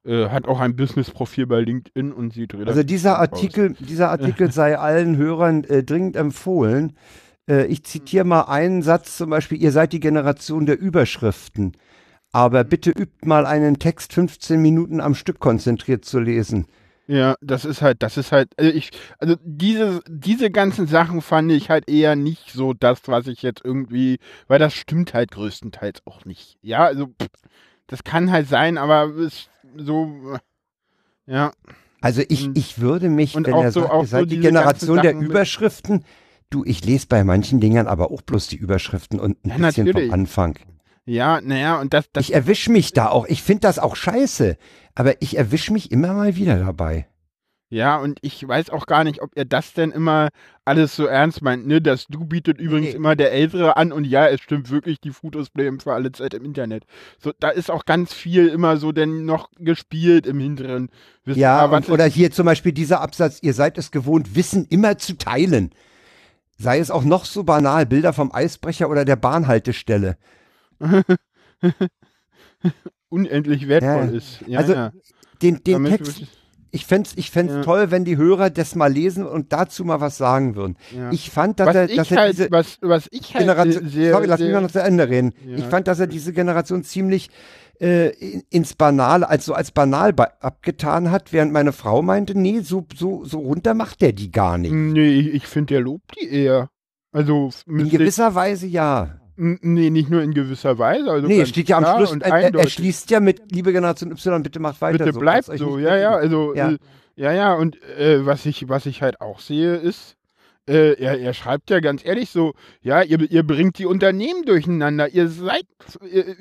Äh, hat auch ein Business-Profil bei LinkedIn und sieht relativ Also dieser gut aus. Artikel, dieser Artikel sei allen Hörern äh, dringend empfohlen. Äh, ich zitiere mal einen Satz zum Beispiel, ihr seid die Generation der Überschriften. Aber bitte übt mal einen Text 15 Minuten am Stück konzentriert zu lesen. Ja, das ist halt, das ist halt, also ich, also diese, diese ganzen Sachen fand ich halt eher nicht so das, was ich jetzt irgendwie, weil das stimmt halt größtenteils auch nicht. Ja, also pff, das kann halt sein, aber es so, ja. Also ich, ich würde mich, und wenn er so- sagt, auch ihr so seid die diese Generation der Überschriften, du, ich lese bei manchen Dingern aber auch bloß die Überschriften und ein Ja, bisschen natürlich. vom Anfang. Ja, naja, und das, das Ich erwische mich da auch. Ich finde das auch scheiße. Aber ich erwische mich immer mal wieder dabei. Ja, und ich weiß auch gar nicht, ob ihr das denn immer alles so ernst meint, ne? Das Du bietet übrigens Nee. immer der Ältere an und ja, es stimmt wirklich, die Fotos bleiben für alle Zeit im Internet. So, da ist auch ganz viel immer so denn noch gespielt im Hinteren. Wisst ihr, Ja, und, oder hier zum Beispiel dieser Absatz, ihr seid es gewohnt, Wissen immer zu teilen. Sei es auch noch so banal, Bilder vom Eisbrecher oder der Bahnhaltestelle. unendlich wertvoll Ja, ist. Ja, also, ja. Den, den Text, ich fänd's, ich fänd's Ja. toll, wenn die Hörer das mal lesen und dazu mal was sagen würden. ja. Ich fand, dass was er, dass er halt, diese was, was ich halt Generation, sehr, sorry, lass mich mal noch zu Ende reden. Ja. Ich fand, dass er diese Generation ziemlich äh, in- ins Banale, also als banal abgetan hat, während meine Frau meinte, nee, so, so, so runter macht der die gar nicht. Nee, ich, ich finde, der lobt die eher. Also, In gewisser Weise ja. Nee, nicht nur in gewisser Weise. Also Nee, steht ja am Schluss, und er, er, schließt ja mit, liebe Generation Y, bitte macht weiter Bitte so. bleibt so, ja, ja, also, Ja. Äh, ja, ja, und äh, was, ich, was ich halt auch sehe, ist, äh, er, er schreibt ja ganz ehrlich so, ja, ihr, ihr bringt die Unternehmen durcheinander, ihr seid,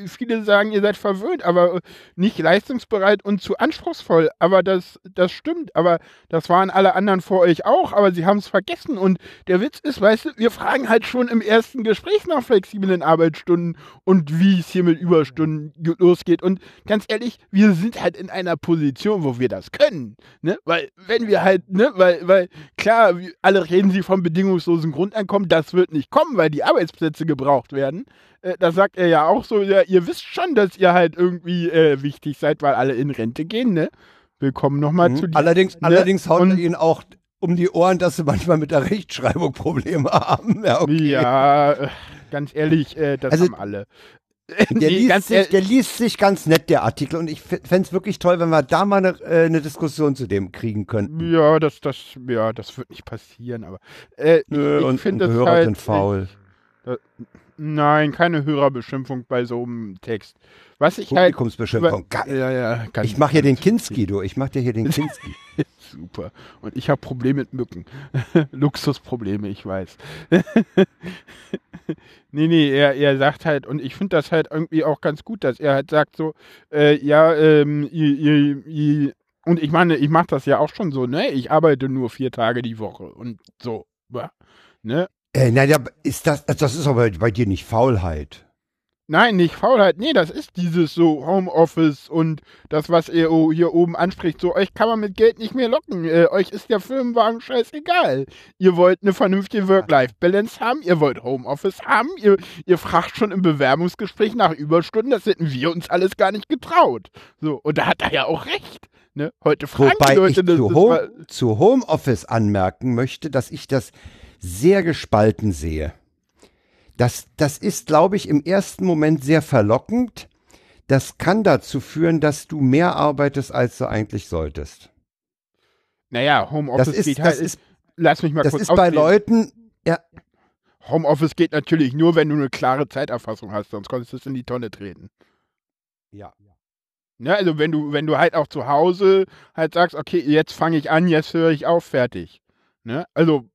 viele sagen, ihr seid verwöhnt, aber nicht leistungsbereit und zu anspruchsvoll, aber das, das stimmt, aber das waren alle anderen vor euch auch, aber sie haben es vergessen. Und der Witz ist, weißt du, wir fragen halt schon im ersten Gespräch nach flexiblen Arbeitsstunden und wie es hier mit Überstunden ge- losgeht. Und ganz ehrlich, wir sind halt in einer Position, wo wir das können, ne, weil wenn wir halt, ne, weil, weil klar, alle reden sie vom bedingungslosen Grundeinkommen, das wird nicht kommen, weil die Arbeitsplätze gebraucht werden. Äh, da sagt er ja auch so, ja, ihr wisst schon, dass ihr halt irgendwie äh, wichtig seid, weil alle in Rente gehen, ne? Willkommen nochmal zu Mhm. dir. Allerdings, ne? allerdings haut er ihnen auch um die Ohren, dass sie manchmal mit der Rechtschreibung Probleme haben. Ja, okay. Ja, äh, ganz ehrlich, äh, das Also, haben alle. Der, Nee, liest sich, der liest sich ganz nett, der Artikel. Und ich fände es wirklich toll, wenn wir da mal eine, äh, eine Diskussion zu dem kriegen könnten. Ja, das, das, ja, das wird nicht passieren, aber äh, Nö, ich, und ich finde und es Hörer halt, sind faul. Nein, keine Hörerbeschimpfung bei so einem Text. Was ich halt. Publikumsbeschimpfung. Geil. Ja, ja, Ich mache hier den Kinski, du. Ich mache dir hier den Kinski. Super. Und ich habe Probleme mit Mücken. Luxusprobleme, ich weiß. nee, nee, er, er sagt halt, und ich finde das halt irgendwie auch ganz gut, dass er halt sagt so, äh, ja, ähm, ihr, ihr, ihr, und ich meine, ich mache das ja auch schon so, ne? Ich arbeite nur vier Tage die Woche und so, ne? äh, nein, ja, ist das, das ist aber bei dir nicht Faulheit. Nein, nicht Faulheit. Nee, das ist dieses so Homeoffice und das, was ihr hier oben anspricht. So, euch kann man mit Geld nicht mehr locken. Äh, euch ist der Firmenwagen scheißegal. Ihr wollt eine vernünftige Work-Life-Balance haben. Ihr wollt Homeoffice haben. Ihr, ihr fragt schon im Bewerbungsgespräch nach Überstunden. Das hätten wir uns alles gar nicht getraut. So, und da hat er ja auch recht. Ne? Heute fragen die Wobei Leute ich das. zu, Home, zu Homeoffice anmerken möchte, dass ich das sehr gespalten sehe. Das, das ist, glaube ich, im ersten Moment sehr verlockend. Das kann dazu führen, dass du mehr arbeitest, als du eigentlich solltest. naja, Homeoffice Das ist, geht das halt. ist, lass mich mal das kurz ist bei ausreden. Leuten, ja, Homeoffice geht natürlich nur, wenn du eine klare Zeiterfassung hast, sonst konntest du es in die Tonne treten. ja. Ne, also wenn du, wenn du halt auch zu Hause halt sagst, okay, jetzt fange ich an, jetzt höre ich auf, fertig. Ne? Also,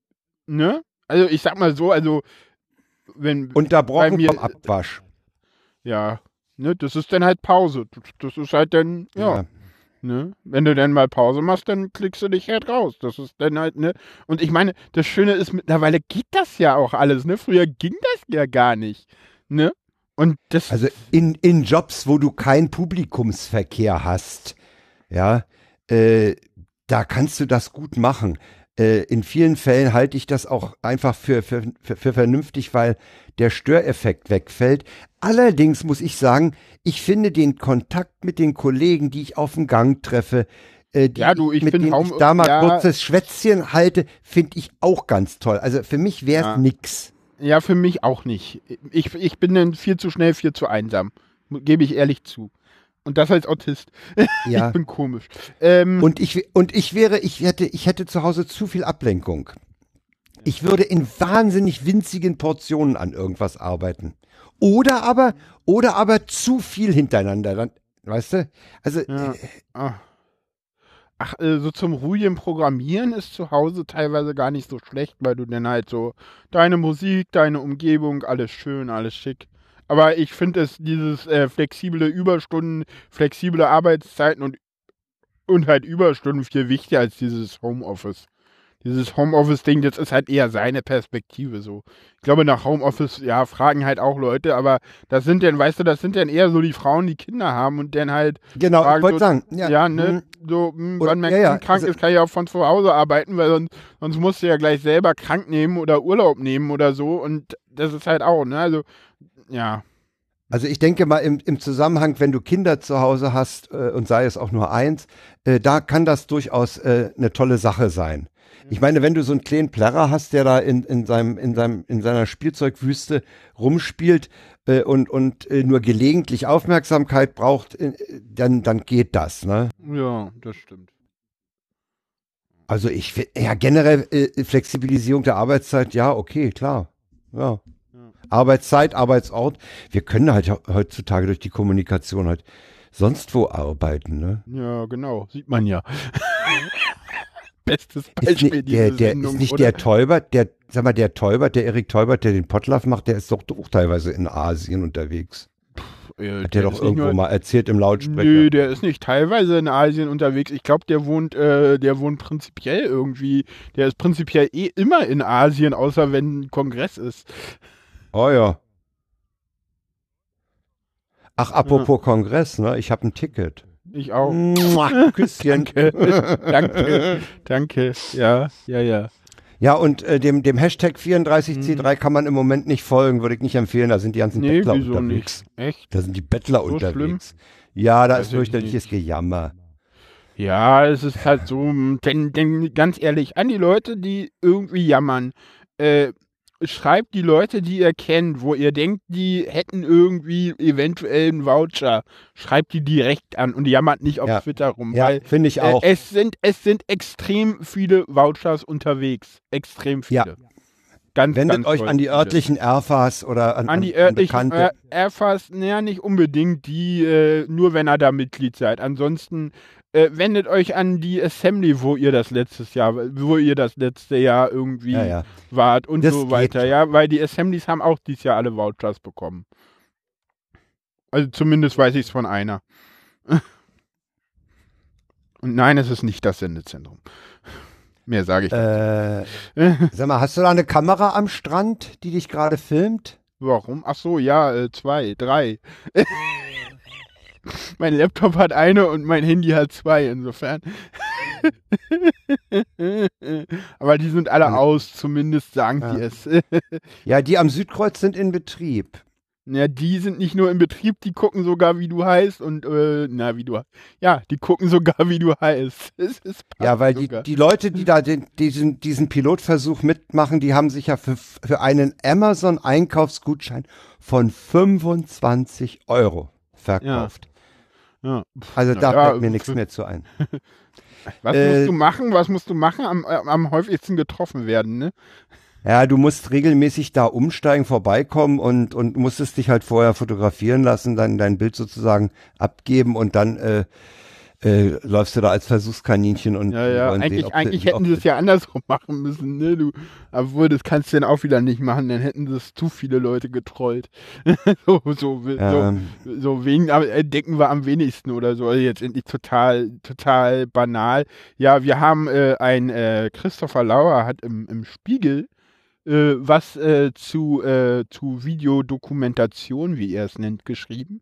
ne? Also ich sag mal so, also wenn unterbrochen mir- vom Abwasch. ja, ne, das ist dann halt Pause. Das, ist halt dann, ja, ne? Wenn du dann mal Pause machst, dann klickst du dich halt raus. Das ist dann halt, ne? Und ich meine, das Schöne ist, mittlerweile geht das ja auch alles, ne? Früher ging das ja gar nicht. Ne? Und das Also in, in Jobs, wo du keinen Publikumsverkehr hast, ja, äh, da kannst du das gut machen. Äh, in vielen Fällen halte ich das auch einfach für, für, für, vernünftig, weil der Störeffekt wegfällt. Allerdings muss ich sagen, ich finde den Kontakt mit den Kollegen, die ich auf dem Gang treffe, äh, die Ja, du, ich mit denen Home- ich da mal ja. kurzes Schwätzchen halte, finde ich auch ganz toll. Also für mich wäre es Ja. nix. Ja, für mich auch nicht. Ich, ich bin dann viel zu schnell, viel zu einsam. Gebe ich ehrlich zu. Und das als Autist. Ja. ich bin komisch. Ähm, Und ich, und ich wäre, ich hätte, ich hätte zu Hause zu viel Ablenkung. Ich würde in wahnsinnig winzigen Portionen an irgendwas arbeiten. Oder aber, oder aber zu viel hintereinander. Dann, weißt du? Also, Ja. Ah. Ach, äh, so zum ruhigen Programmieren ist zu Hause teilweise gar nicht so schlecht, weil du dann halt so deine Musik, deine Umgebung, alles schön, alles schick. Aber ich finde es, dieses äh, flexible Überstunden, flexible Arbeitszeiten und, und halt Überstunden viel wichtiger als dieses Homeoffice. Dieses Homeoffice-Ding, das ist halt eher seine Perspektive so. Ich glaube, nach Homeoffice, ja, fragen halt auch Leute, aber das sind dann, weißt du, das sind dann eher so die Frauen, die Kinder haben und dann halt genau, ich Fragen wollte so- sagen. ja, Ja, ne, hm, so, mh, Oder- wenn mein ja, ja, Kind krank also- ist, kann ich auch von zu Hause arbeiten, weil sonst, sonst musst du ja gleich selber krank nehmen oder Urlaub nehmen oder so und das ist halt auch, ne, also, ja, Also ich denke mal im, im Zusammenhang, wenn du Kinder zu Hause hast äh, und sei es auch nur eins, äh, da kann das durchaus äh, eine tolle Sache sein. Ich meine, wenn du so einen kleinen Plärrer hast, der da in, in, seinem, in, seinem, in seiner Spielzeugwüste rumspielt äh, und, und äh, nur gelegentlich Aufmerksamkeit braucht, äh, dann, dann geht das. Ne? ja, das stimmt. Also ich ja generell Flexibilisierung der Arbeitszeit, ja, okay, klar. Ja. Arbeitszeit, Arbeitsort. Wir können halt heutzutage durch die Kommunikation halt sonst wo arbeiten, ne? Ja, genau, sieht man ja. Bestes Ist Beispiel nicht, diese der, der, Sendung, ist nicht oder? der Teubert, der, sag mal, der Teubert, der Erik Teubert, der den Potlaff macht, der ist doch auch teilweise in Asien unterwegs. Äh, Hat der doch ist nicht irgendwo nur- mal erzählt im Lautsprecher. Nö, der ist nicht teilweise in Asien unterwegs. Ich glaube, der wohnt, äh, der wohnt prinzipiell irgendwie, der ist prinzipiell eh immer in Asien, außer wenn ein Kongress ist. Oh ja. Ach, apropos Kongress, ne? Ich habe ein Ticket. Ich auch. Mua, Küsschen. Danke. danke. Danke. Ja, ja, ja. Ja, und äh, dem, dem Hashtag 34C3 kann man im Moment nicht folgen, würde ich nicht empfehlen. Da sind die ganzen Mhm. Nee, Bettler wieso unterwegs. nicht? Echt? Da sind die Bettler So unterwegs. Ja, da Weiß ist ich fürchterliches Gejammer. Ja, es ist halt so, denn, denn ganz ehrlich, an die Leute, die irgendwie jammern, äh, schreibt die Leute, die ihr kennt, wo ihr denkt, die hätten irgendwie eventuell einen Voucher, schreibt die direkt an und jammert nicht auf Ja. Twitter rum, Ja, finde ich äh, auch. es sind es sind extrem viele Vouchers unterwegs, extrem viele. Ja. Ganz, Wendet ganz euch an die örtlichen RFAs oder an, An die an örtlichen Bekannte. äh, Erfas, naja, nicht unbedingt, die, äh, nur wenn ihr da Mitglied seid. Ansonsten äh, wendet euch an die Assembly, wo ihr das letztes Jahr, wo ihr das letzte Jahr irgendwie Ja, ja. wart und Das so weiter, ja, weil die Assemblies haben auch dieses Jahr alle Vouchers bekommen. Also zumindest weiß ich es von einer. Und nein, es ist nicht das Sendezentrum. Mehr sage ich. Äh, sag mal, hast du da eine Kamera am Strand, die dich gerade filmt? Warum? Ach so, ja, äh, zwei, drei. mein Laptop hat eine und mein Handy hat zwei, insofern. Aber die sind alle aus, zumindest sagen Ja. die es. Ja, die am Südkreuz sind in Betrieb. ja, die sind nicht nur im Betrieb, die gucken sogar, wie du heißt und, äh, na, wie du, ja, die gucken sogar, wie du heißt. Es ist Ja, weil die, die Leute, die da den, diesen, diesen Pilotversuch mitmachen, die haben sich ja für, für einen Amazon-Einkaufsgutschein von 25 Euro verkauft. ja. Also da ja, fällt mir nichts mehr zu ein. Was Äh, musst du machen? Was musst du machen? Am, äh, am häufigsten getroffen werden, ne? Ja, du musst regelmäßig da umsteigen, vorbeikommen und, und musstest dich halt vorher fotografieren lassen, dann dein Bild sozusagen abgeben und dann äh, äh, läufst du da als Versuchskaninchen und Ja, ja, wollen sehen, eigentlich, eigentlich hätten sie es ja andersrum machen müssen, ne, du. Obwohl, das kannst du dann auch wieder nicht machen, dann hätten sie es zu viele Leute getrollt. so, so, so, Ähm, so wegen, aber, äh, wir am wenigsten oder so. Also jetzt endlich total, total banal. Ja, wir haben äh, ein, äh, Christopher Lauer hat im, im Spiegel äh, was äh, zu, äh, zu Videodokumentation, wie er es nennt, geschrieben.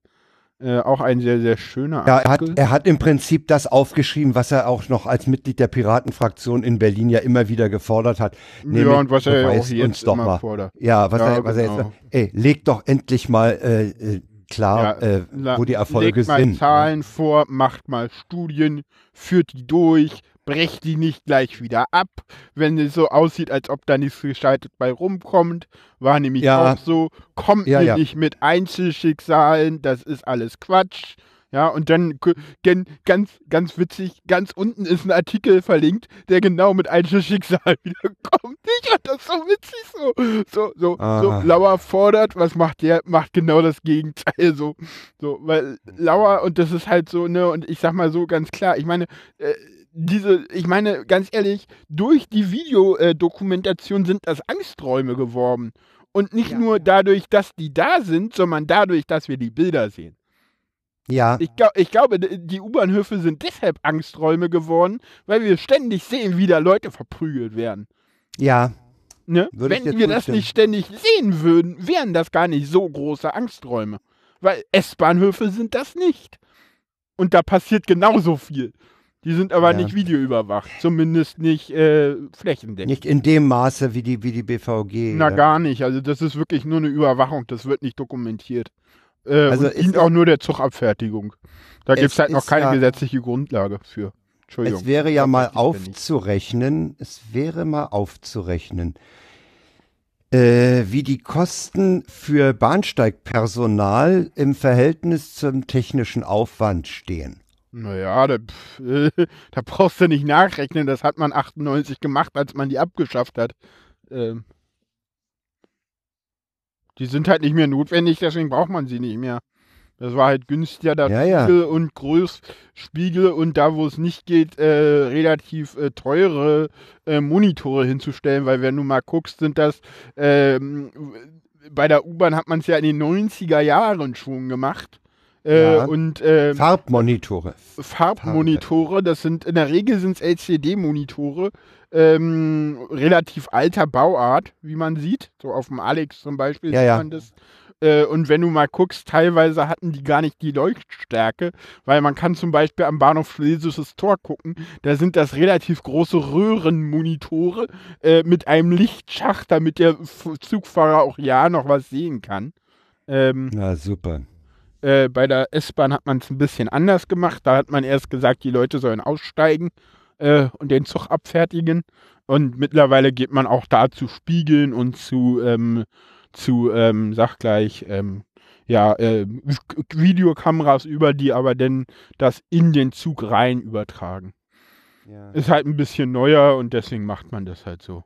Äh, auch ein sehr, sehr schöner Ja, er hat, Artikel. er hat im Prinzip das aufgeschrieben, was er auch noch als Mitglied der Piratenfraktion in Berlin ja immer wieder gefordert hat. ja, und was er ja auch jetzt uns doch immer mal. fordert. Ja, was, Ja, er, was er jetzt genau. sagt, ey, leg doch endlich mal äh, äh, klar, Ja, äh, wo die Erfolge Legt mal sind. ne? Zahlen vor, macht mal Studien, führt die durch, brecht die nicht gleich wieder ab, wenn es so aussieht, als ob da nichts geschaltet bei rumkommt. War nämlich Ja. auch so, kommt Ja, ihr ja. nicht mit Einzelschicksalen, das ist alles Quatsch. Ja, und dann ganz, ganz witzig, ganz unten ist ein Artikel verlinkt, der genau mit Einzelschicksal wiederkommt. Ich fand das so witzig so. So, so, so, Lauer fordert, was macht der? Macht genau das Gegenteil. So, so, weil Lauer, und das ist halt so, ne, und ich sag mal so ganz klar, ich meine, äh, diese, ich meine, ganz ehrlich, durch die Videodokumentation sind das Angsträume geworden. Und nicht ja, nur dadurch, dass die da sind, sondern dadurch, dass wir die Bilder sehen. Ja. Ich, glaub, ich glaube, die U-Bahnhöfe sind deshalb Angsträume geworden, weil wir ständig sehen, wie da Leute verprügelt werden. Ja. Ne? Wenn wir das nicht ständig sehen würden, wären das gar nicht so große Angsträume. Weil S-Bahnhöfe sind das nicht. Und da passiert genauso viel. Die sind aber ja. nicht videoüberwacht, zumindest nicht äh, flächendeckend. Nicht in dem Maße wie die, wie die BVG. Na, ja. gar nicht. Also das ist wirklich nur eine Überwachung, das wird nicht dokumentiert. Äh, also und dient auch nur der Zugabfertigung. Da gibt es halt noch keine ja, gesetzliche Grundlage für. Entschuldigung. Es wäre ja mal aufzurechnen, es wäre mal aufzurechnen, äh, wie die Kosten für Bahnsteigpersonal im Verhältnis zum technischen Aufwand stehen. Naja, da, äh, da brauchst du nicht nachrechnen. Das hat man 98 gemacht, als man die abgeschafft hat. Ähm, die sind halt nicht mehr notwendig, deswegen braucht man sie nicht mehr. Das war halt günstiger, da ja, Spiegel ja. und Großspiegel und da, wo es nicht geht, äh, relativ äh, teure äh, Monitore hinzustellen, weil wenn du mal guckst, sind das ähm, bei der U-Bahn hat man es ja in den 90er Jahren schon gemacht. Äh, ja. und äh, Farbmonitore. Farbmonitore, das sind in der Regel sind es LCD-Monitore, ähm, relativ alter Bauart, wie man sieht. So auf dem Alex zum Beispiel ja, sieht man das. Äh, und wenn du mal guckst, teilweise hatten die gar nicht die Leuchtstärke, weil man kann zum Beispiel am Bahnhof Schlesisches Tor gucken, da sind das relativ große Röhrenmonitore äh, mit einem Lichtschacht, damit der Zugfahrer auch ja noch was sehen kann. Ähm, Na super. Äh, bei der S-Bahn hat man es ein bisschen anders gemacht. Da hat man erst gesagt, die Leute sollen aussteigen äh, und den Zug abfertigen. Und mittlerweile geht man auch da zu Spiegeln und zu, ähm, zu ähm, sag gleich, ähm, ja, äh, Videokameras über, die aber dann das in den Zug rein übertragen. Ja. Ist halt ein bisschen neuer und deswegen macht man das halt so.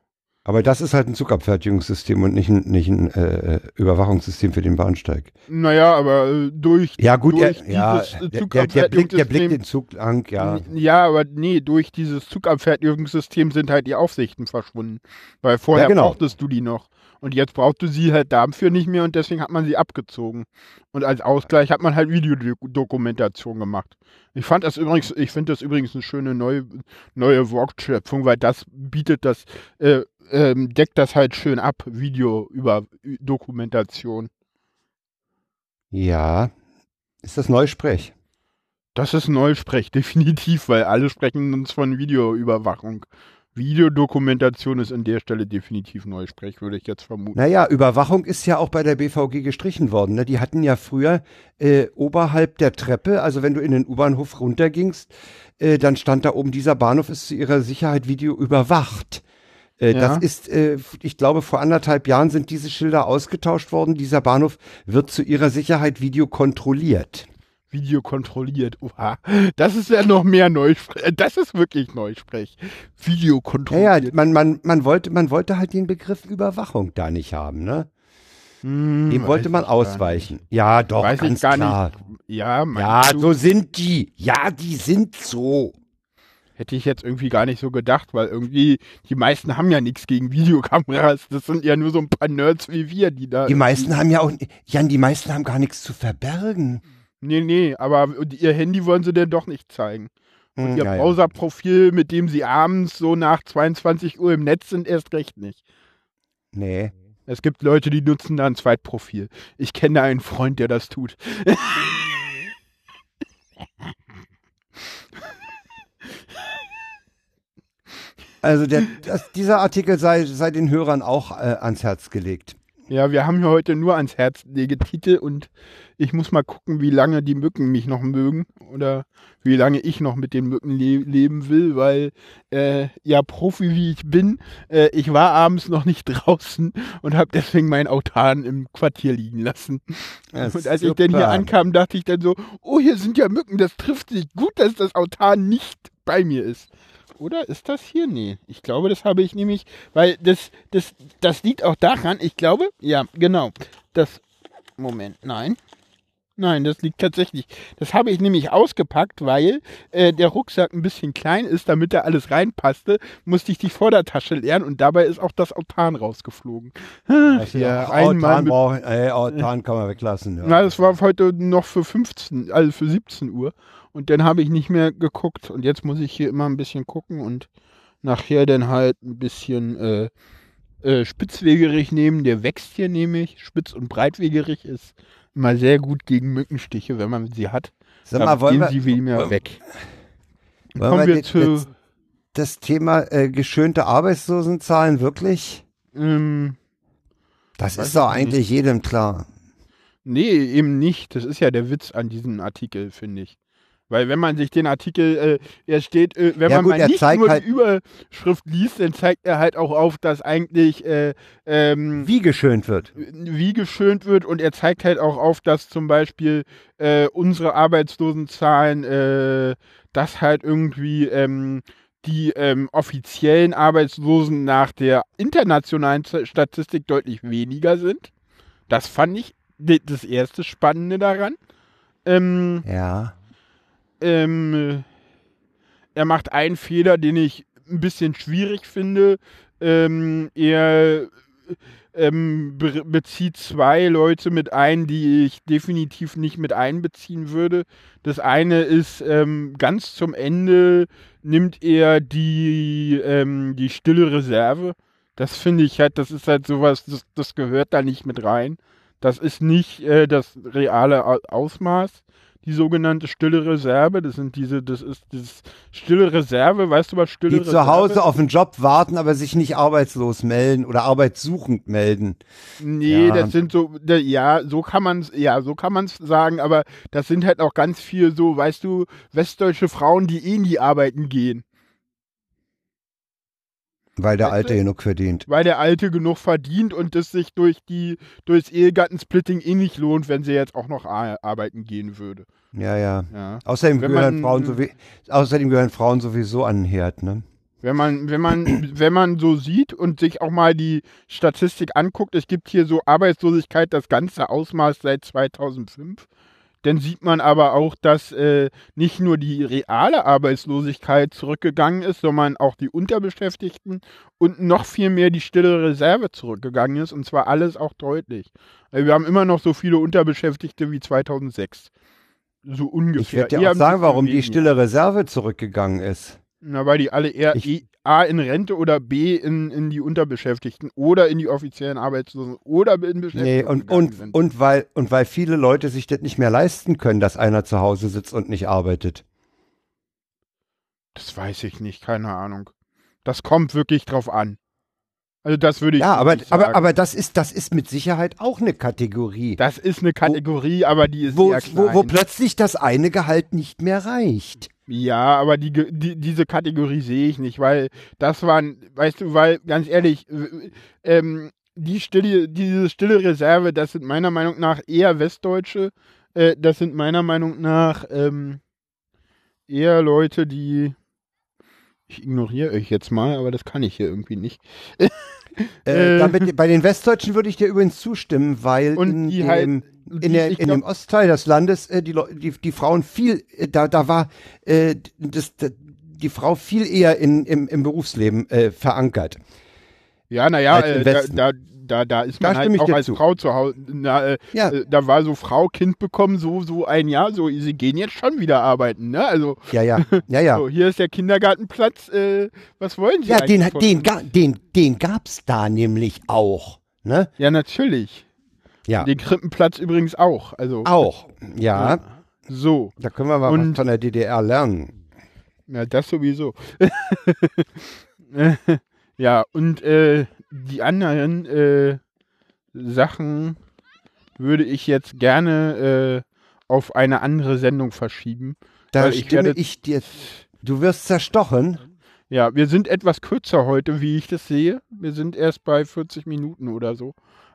Aber das ist halt ein Zugabfertigungssystem und nicht ein, nicht ein äh, Überwachungssystem für den Bahnsteig. Naja, aber äh, durch, ja, gut, durch der, ja, der, der, der, blickt, der blickt den Zug lang, ja. Ja, aber nee, durch dieses Zugabfertigungssystem sind halt die Aufsichten verschwunden. Weil vorher ja, genau. brauchtest du die noch. Und jetzt brauchst du sie halt dafür nicht mehr und deswegen hat man sie abgezogen. Und als Ausgleich hat man halt Videodokumentation gemacht. Ich fand das übrigens, ich finde das übrigens eine schöne neue, neue Wortschöpfung, weil das bietet das, äh, ähm, deckt das halt schön ab, Video über Dokumentation. Ja. Ist das Neusprech? Das ist Neusprech, definitiv, weil alle sprechen uns von Videoüberwachung. Videodokumentation ist an der Stelle definitiv Neusprech, würde ich jetzt vermuten. Naja, Überwachung ist ja auch bei der BVG gestrichen worden. Ne? Die hatten ja früher äh, oberhalb der Treppe, also wenn du in den U-Bahnhof runtergingst, äh, dann stand da oben, dieser Bahnhof ist zu ihrer Sicherheit Video überwacht. Äh, ja. Das ist, äh, ich glaube, vor anderthalb Jahren sind diese Schilder ausgetauscht worden. Dieser Bahnhof wird zu ihrer Sicherheit Video kontrolliert. Video kontrolliert. Oha. Das ist ja noch mehr Neusprech. Äh, das ist wirklich Neusprech. Video kontrolliert. Ja, ja man, man, man, wollte, man wollte halt den Begriff Überwachung da nicht haben, ne? Hm, Dem wollte man ausweichen. Ja, doch, weiß ganz klar. Nicht. Ja, ja so sind die. Ja, die sind so. Hätte ich jetzt irgendwie gar nicht so gedacht, weil irgendwie die meisten haben ja nichts gegen Videokameras. Das sind ja nur so ein paar Nerds wie wir, die da. Die meisten haben ja auch, Jan, die meisten haben gar nichts zu verbergen. Nee, nee, aber ihr Handy wollen sie denn doch nicht zeigen. Und hm, ihr ja, Browserprofil, mit dem sie abends so nach 22 Uhr im Netz sind, erst recht nicht. Nee. Es gibt Leute, die nutzen da ein Zweitprofil. Ich kenne einen Freund, der das tut. Also der, das, dieser Artikel sei, sei den Hörern auch äh, ans Herz gelegt. Ja, wir haben hier heute nur ans Herz Titel und ich muss mal gucken, wie lange die Mücken mich noch mögen oder wie lange ich noch mit den Mücken le leben will, weil äh, ja Profi wie ich bin, äh, ich war abends noch nicht draußen und habe deswegen meinen Autan im Quartier liegen lassen. Ja, und als ich dann hier ankam, dachte ich dann so, oh, hier sind ja Mücken, das trifft sich gut, dass das Autan nicht bei mir ist. Oder ist das hier? Nee. Ich glaube, das habe ich nämlich, weil das, das, das liegt auch daran, ich glaube, ja, genau. Das, Moment, nein. Nein, das liegt tatsächlich. Das habe ich nämlich ausgepackt, weil äh, der Rucksack ein bisschen klein ist, damit da alles reinpasste, musste ich die Vordertasche leeren und dabei ist auch das Autan rausgeflogen. Ja, einmal Autan, brauch, ey, Autan kann man weglassen. Ja. Na, das war heute noch für 15, also für 17 Uhr. Und dann habe ich nicht mehr geguckt. Und jetzt muss ich hier immer ein bisschen gucken und nachher dann halt ein bisschen äh, äh, Spitzwegerich nehmen. Der wächst hier nämlich. Spitz- und Breitwegerich ist immer sehr gut gegen Mückenstiche, wenn man sie hat. Sag mal, wollen wir, sie wie mehr weg. Wollen Kommen wir, wir zu das, das Thema äh, geschönte Arbeitslosenzahlen wirklich? Ähm, das ist doch eigentlich nicht. jedem klar. Nee, eben nicht. Das ist ja der Witz an diesem Artikel, finde ich. Weil wenn man sich den Artikel, äh, er steht, äh, wenn ja, man gut, mal nicht nur halt die Überschrift liest, dann zeigt er halt auch auf, dass eigentlich äh, ähm, wie geschönt wird. Wie geschönt wird und er zeigt halt auch auf, dass zum Beispiel äh, unsere Arbeitslosenzahlen, äh, das halt irgendwie ähm, die ähm, offiziellen Arbeitslosen nach der internationalen Statistik deutlich weniger sind. Das fand ich das erste Spannende daran. Ähm, ja ähm, er macht einen Fehler, den ich ein bisschen schwierig finde. Ähm, er ähm, be bezieht zwei Leute mit ein, die ich definitiv nicht mit einbeziehen würde. Das eine ist ähm, ganz zum Ende nimmt er die, ähm, die stille Reserve. Das finde ich halt, das ist halt sowas, das, das gehört da nicht mit rein. Das ist nicht äh, das reale Ausmaß die sogenannte stille Reserve. Das sind diese, das ist dieses stille Reserve, weißt du was stille die Reserve? Die zu Hause auf einen Job warten, aber sich nicht arbeitslos melden oder arbeitssuchend melden. Nee, ja. das sind so, ja, so kann man's, ja, so kann man's sagen, aber das sind halt auch ganz viel so, weißt du, westdeutsche Frauen, die eh nie arbeiten gehen. Weil der Alte genug verdient. Weil der Alte genug verdient und es sich durch die durchs Ehegattensplitting eh nicht lohnt, wenn sie jetzt auch noch arbeiten gehen würde. Ja, ja. ja. Außerdem, gehören man, Frauen sowie, außerdem gehören Frauen sowieso an den Herd, ne? Wenn man, wenn man, wenn man so sieht und sich auch mal die Statistik anguckt, es gibt hier so Arbeitslosigkeit, das ganze Ausmaß seit 2005 dann sieht man aber auch, dass äh, nicht nur die reale Arbeitslosigkeit zurückgegangen ist, sondern auch die Unterbeschäftigten und noch viel mehr die stille Reserve zurückgegangen ist. Und zwar alles auch deutlich. Also wir haben immer noch so viele Unterbeschäftigte wie 2006. So ungefähr. Ich werde dir auch sagen, warum die stille Reserve zurückgegangen ist. Na, weil die alle eher ich, e, A in Rente oder B in, in die Unterbeschäftigten oder in die offiziellen Arbeitslosen oder in Beschäftigten. Nee, und, und, sind. und, weil, und weil viele Leute sich das nicht mehr leisten können, dass einer zu Hause sitzt und nicht arbeitet. Das weiß ich nicht, keine Ahnung. Das kommt wirklich drauf an. Also das würde ich Ja, aber, sagen. aber, aber das ist, das ist mit Sicherheit auch eine Kategorie. Das ist eine Kategorie, wo, aber die ist wo. Wo, wo plötzlich das eine Gehalt nicht mehr reicht. Ja, aber die, die, diese Kategorie sehe ich nicht, weil das waren, weißt du, weil ganz ehrlich, ähm, die stille, diese stille Reserve, das sind meiner Meinung nach eher Westdeutsche. Äh, das sind meiner Meinung nach ähm, eher Leute, die ich ignoriere euch jetzt mal, aber das kann ich hier irgendwie nicht. äh, damit, bei den Westdeutschen würde ich dir übrigens zustimmen, weil in, dem, halt, in, der, in glaub, dem Ostteil des Landes äh, die, die, die Frauen viel, äh, da, da war äh, das, die Frau viel eher in, im, im Berufsleben äh, verankert. Ja, naja, äh, da, da, da, da ist man da halt auch als zu. Frau zu Hause. Na, äh, ja. äh, da war so Frau, Kind bekommen, so, so ein Jahr, so, sie gehen jetzt schon wieder arbeiten, ne? Also. Ja, ja, ja, ja. so, hier ist der Kindergartenplatz, äh, was wollen Sie Ja, den, den, den, den gab's da nämlich auch, ne? Ja, natürlich. Ja. Den Krippenplatz übrigens auch, also. Auch, ja. ja. So. Da können wir mal Und, was von der DDR lernen. Ja, das sowieso. ja, und, äh, die anderen äh, Sachen würde ich jetzt gerne äh, auf eine andere Sendung verschieben. Da ich stimme werde- ich dir. Du wirst zerstochen. Ja, wir sind etwas kürzer heute, wie ich das sehe. Wir sind erst bei 40 Minuten oder so.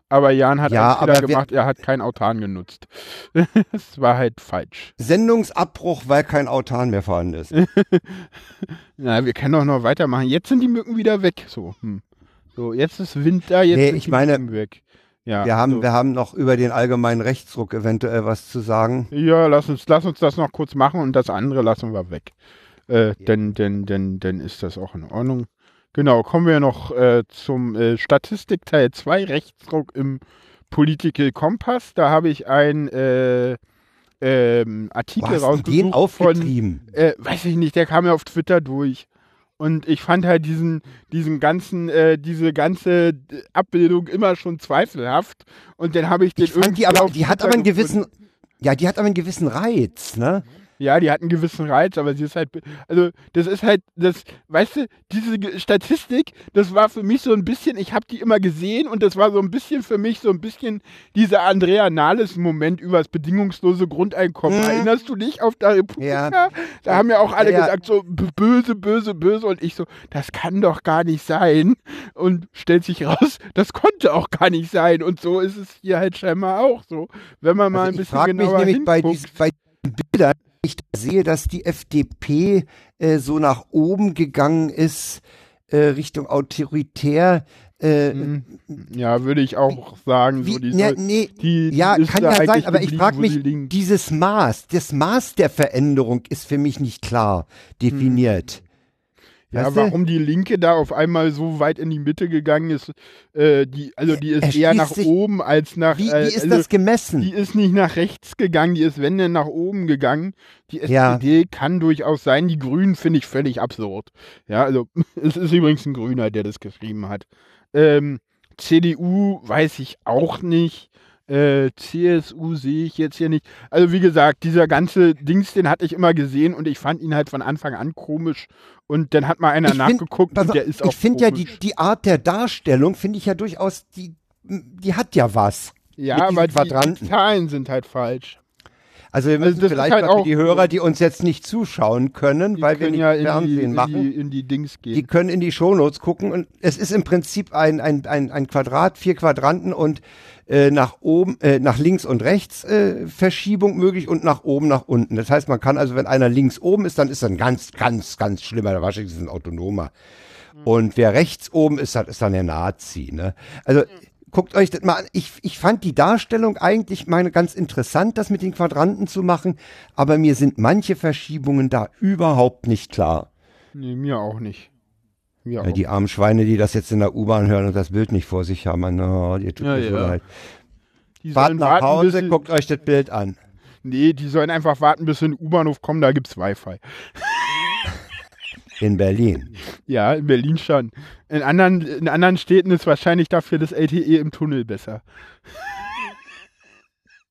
Aber Jan hat Ja, einen Fehler gemacht, er hat kein Autan genutzt. das war halt falsch. Sendungsabbruch, weil kein Autan mehr vorhanden ist. Na, wir können doch noch weitermachen. Jetzt sind die Mücken wieder weg. So, hm. So jetzt ist Winter, jetzt Nee, ich meine, weg. Ja, Wir haben, so. wir haben noch über den allgemeinen Rechtsruck eventuell was zu sagen. ja lass, uns, lass uns das noch kurz machen und das andere lassen wir weg. Äh, denn, denn, denn, denn ist das auch in Ordnung. Genau, kommen wir noch äh, zum äh, Statistik Teil 2, Rechtsruck im Political Kompass. Da habe ich einen äh, ähm, Wo Artikel hast du rausgesucht den von aufgetrieben? äh, weiß ich nicht, der kam ja auf Twitter durch. Und ich fand halt diesen, diesen ganzen, äh, diese ganze Abbildung immer schon zweifelhaft. Und dann habe ich den Ich fand die irgendwie aber, die hat aber einen gewissen, ja, die hat aber einen gewissen Reiz, ne? Ja, die hat einen gewissen Reiz, aber sie ist halt, also das ist halt, das, weißt du, diese Statistik, das war für mich so ein bisschen, ich habe die immer gesehen und das war so ein bisschen für mich so ein bisschen dieser Andrea Nahles-Moment über das bedingungslose Grundeinkommen. Mhm. Erinnerst du dich auf der Republika? Ja. Da haben ja auch alle Ja. gesagt, so böse, böse, böse und ich so, das kann doch gar nicht sein. Und stellt sich raus, das konnte auch gar nicht sein. Und so ist es hier halt scheinbar auch so. Wenn man mal Also ein ich bisschen frage mich genauer nämlich bei, hinguckt. dies, bei diesen Bildern, ich da sehe, dass die FDP äh, so nach oben gegangen ist, äh, Richtung autoritär. Äh, Mhm. Ja, würde ich auch sagen. wie, so die, ne, soll- nee, die, ja, kann ja sein, aber ich frage mich, dieses Maß, das Maß der Veränderung ist für mich nicht klar definiert. Ja, Weißt du? warum die Linke da auf einmal so weit in die Mitte gegangen ist, äh, die, also die ist Er eher nach sich- oben als nach. Wie, äh, wie ist also, das gemessen? Die ist nicht nach rechts gegangen, die ist, wenn denn, nach oben gegangen. Die Ja. SPD kann durchaus sein. Die Grünen finde ich völlig absurd. Ja, also, es ist übrigens ein Grüner, der das geschrieben hat. Ähm, CDU weiß ich auch nicht. Äh, CSU sehe ich jetzt hier nicht. Also, wie gesagt, dieser ganze Dings, den hatte ich immer gesehen und ich fand ihn halt von Anfang an komisch. Und dann hat mal einer Ich find- nachgeguckt Pass und der ist auch ich finde ja die, die Art der Darstellung, finde ich ja durchaus, die, die hat ja was. Ja, aber die, die Quadranten. Zahlen sind halt falsch. Also wir müssen ist vielleicht halt mal die Hörer, die uns jetzt nicht zuschauen können, weil wir nicht ja in Fernsehen die, in machen, die, in die Dings gehen. die können in die Shownotes gucken und es ist im Prinzip ein, ein, ein, ein Quadrat, vier Quadranten und äh, nach oben, äh, nach links und rechts äh, Verschiebung möglich und nach oben, nach unten. Das heißt, man kann also, wenn einer links oben ist, dann ist er ein ganz, ganz, ganz schlimmer, der wahrscheinlich ist ein Autonomer. Und wer rechts oben ist, das ist dann der Nazi. Ne? Also guckt euch das mal an. Ich, ich fand die Darstellung eigentlich meine ganz interessant, das mit den Quadranten zu machen, aber mir sind manche Verschiebungen da überhaupt nicht klar. Nee, mir auch nicht. Mir Ja, auch. die armen Schweine, die das jetzt in der U-Bahn hören und das Bild nicht vor sich haben, oh, ihr tut Ja, mir so ja. leid. Die Fahrt nach warten, Hause, guckt euch das Bild an. Nee, die sollen einfach warten, bis sie in den U-Bahnhof kommen, da gibt's Wi-Fi. In Berlin. Ja, in Berlin schon. In anderen, in anderen Städten ist wahrscheinlich dafür das LTE im Tunnel besser.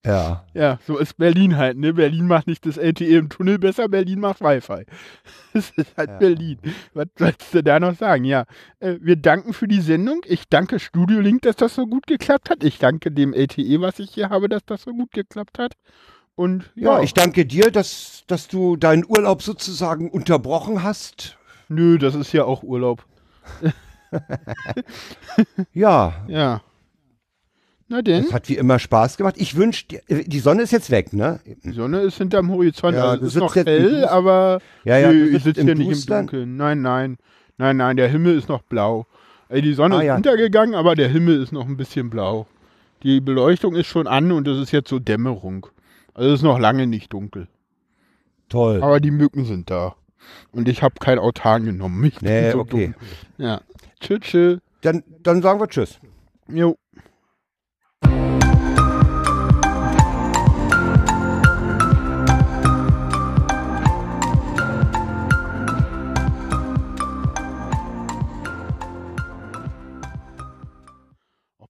Ja. Ja, so ist Berlin halt, ne? Berlin macht nicht das LTE im Tunnel besser, Berlin macht Wi-Fi. Das ist halt Ja. Berlin. Was sollst du da noch sagen? Ja, äh, wir danken für die Sendung. Ich danke Studio Link, dass das so gut geklappt hat. Ich danke dem LTE, was ich hier habe, dass das so gut geklappt hat. Und ja, Ja, ich danke dir, dass, dass du deinen Urlaub sozusagen unterbrochen hast. Nö, das ist ja auch Urlaub. Ja, Ja. Na denn, es hat wie immer Spaß gemacht. Ich wünsche dir, die Sonne ist jetzt weg, ne? die Sonne ist hinterm Horizont. Ja, also es ist sitzt noch hell, aber Ja, ja, nö, du ich sitzt sitze hier nicht im. Dunkeln. Nein, nein. Nein, nein, der Himmel ist noch blau. Ey, die Sonne Ah, ist ja. untergegangen, aber der Himmel ist noch ein bisschen blau. Die Beleuchtung ist schon an und es ist jetzt so Dämmerung. Also es ist noch lange nicht dunkel. Toll. Aber die Mücken sind da. Und ich habe kein Autan genommen. Ich Nee, so okay. dumm. Ja. Tschüss, tschüss. Dann, dann sagen wir Tschüss. Jo.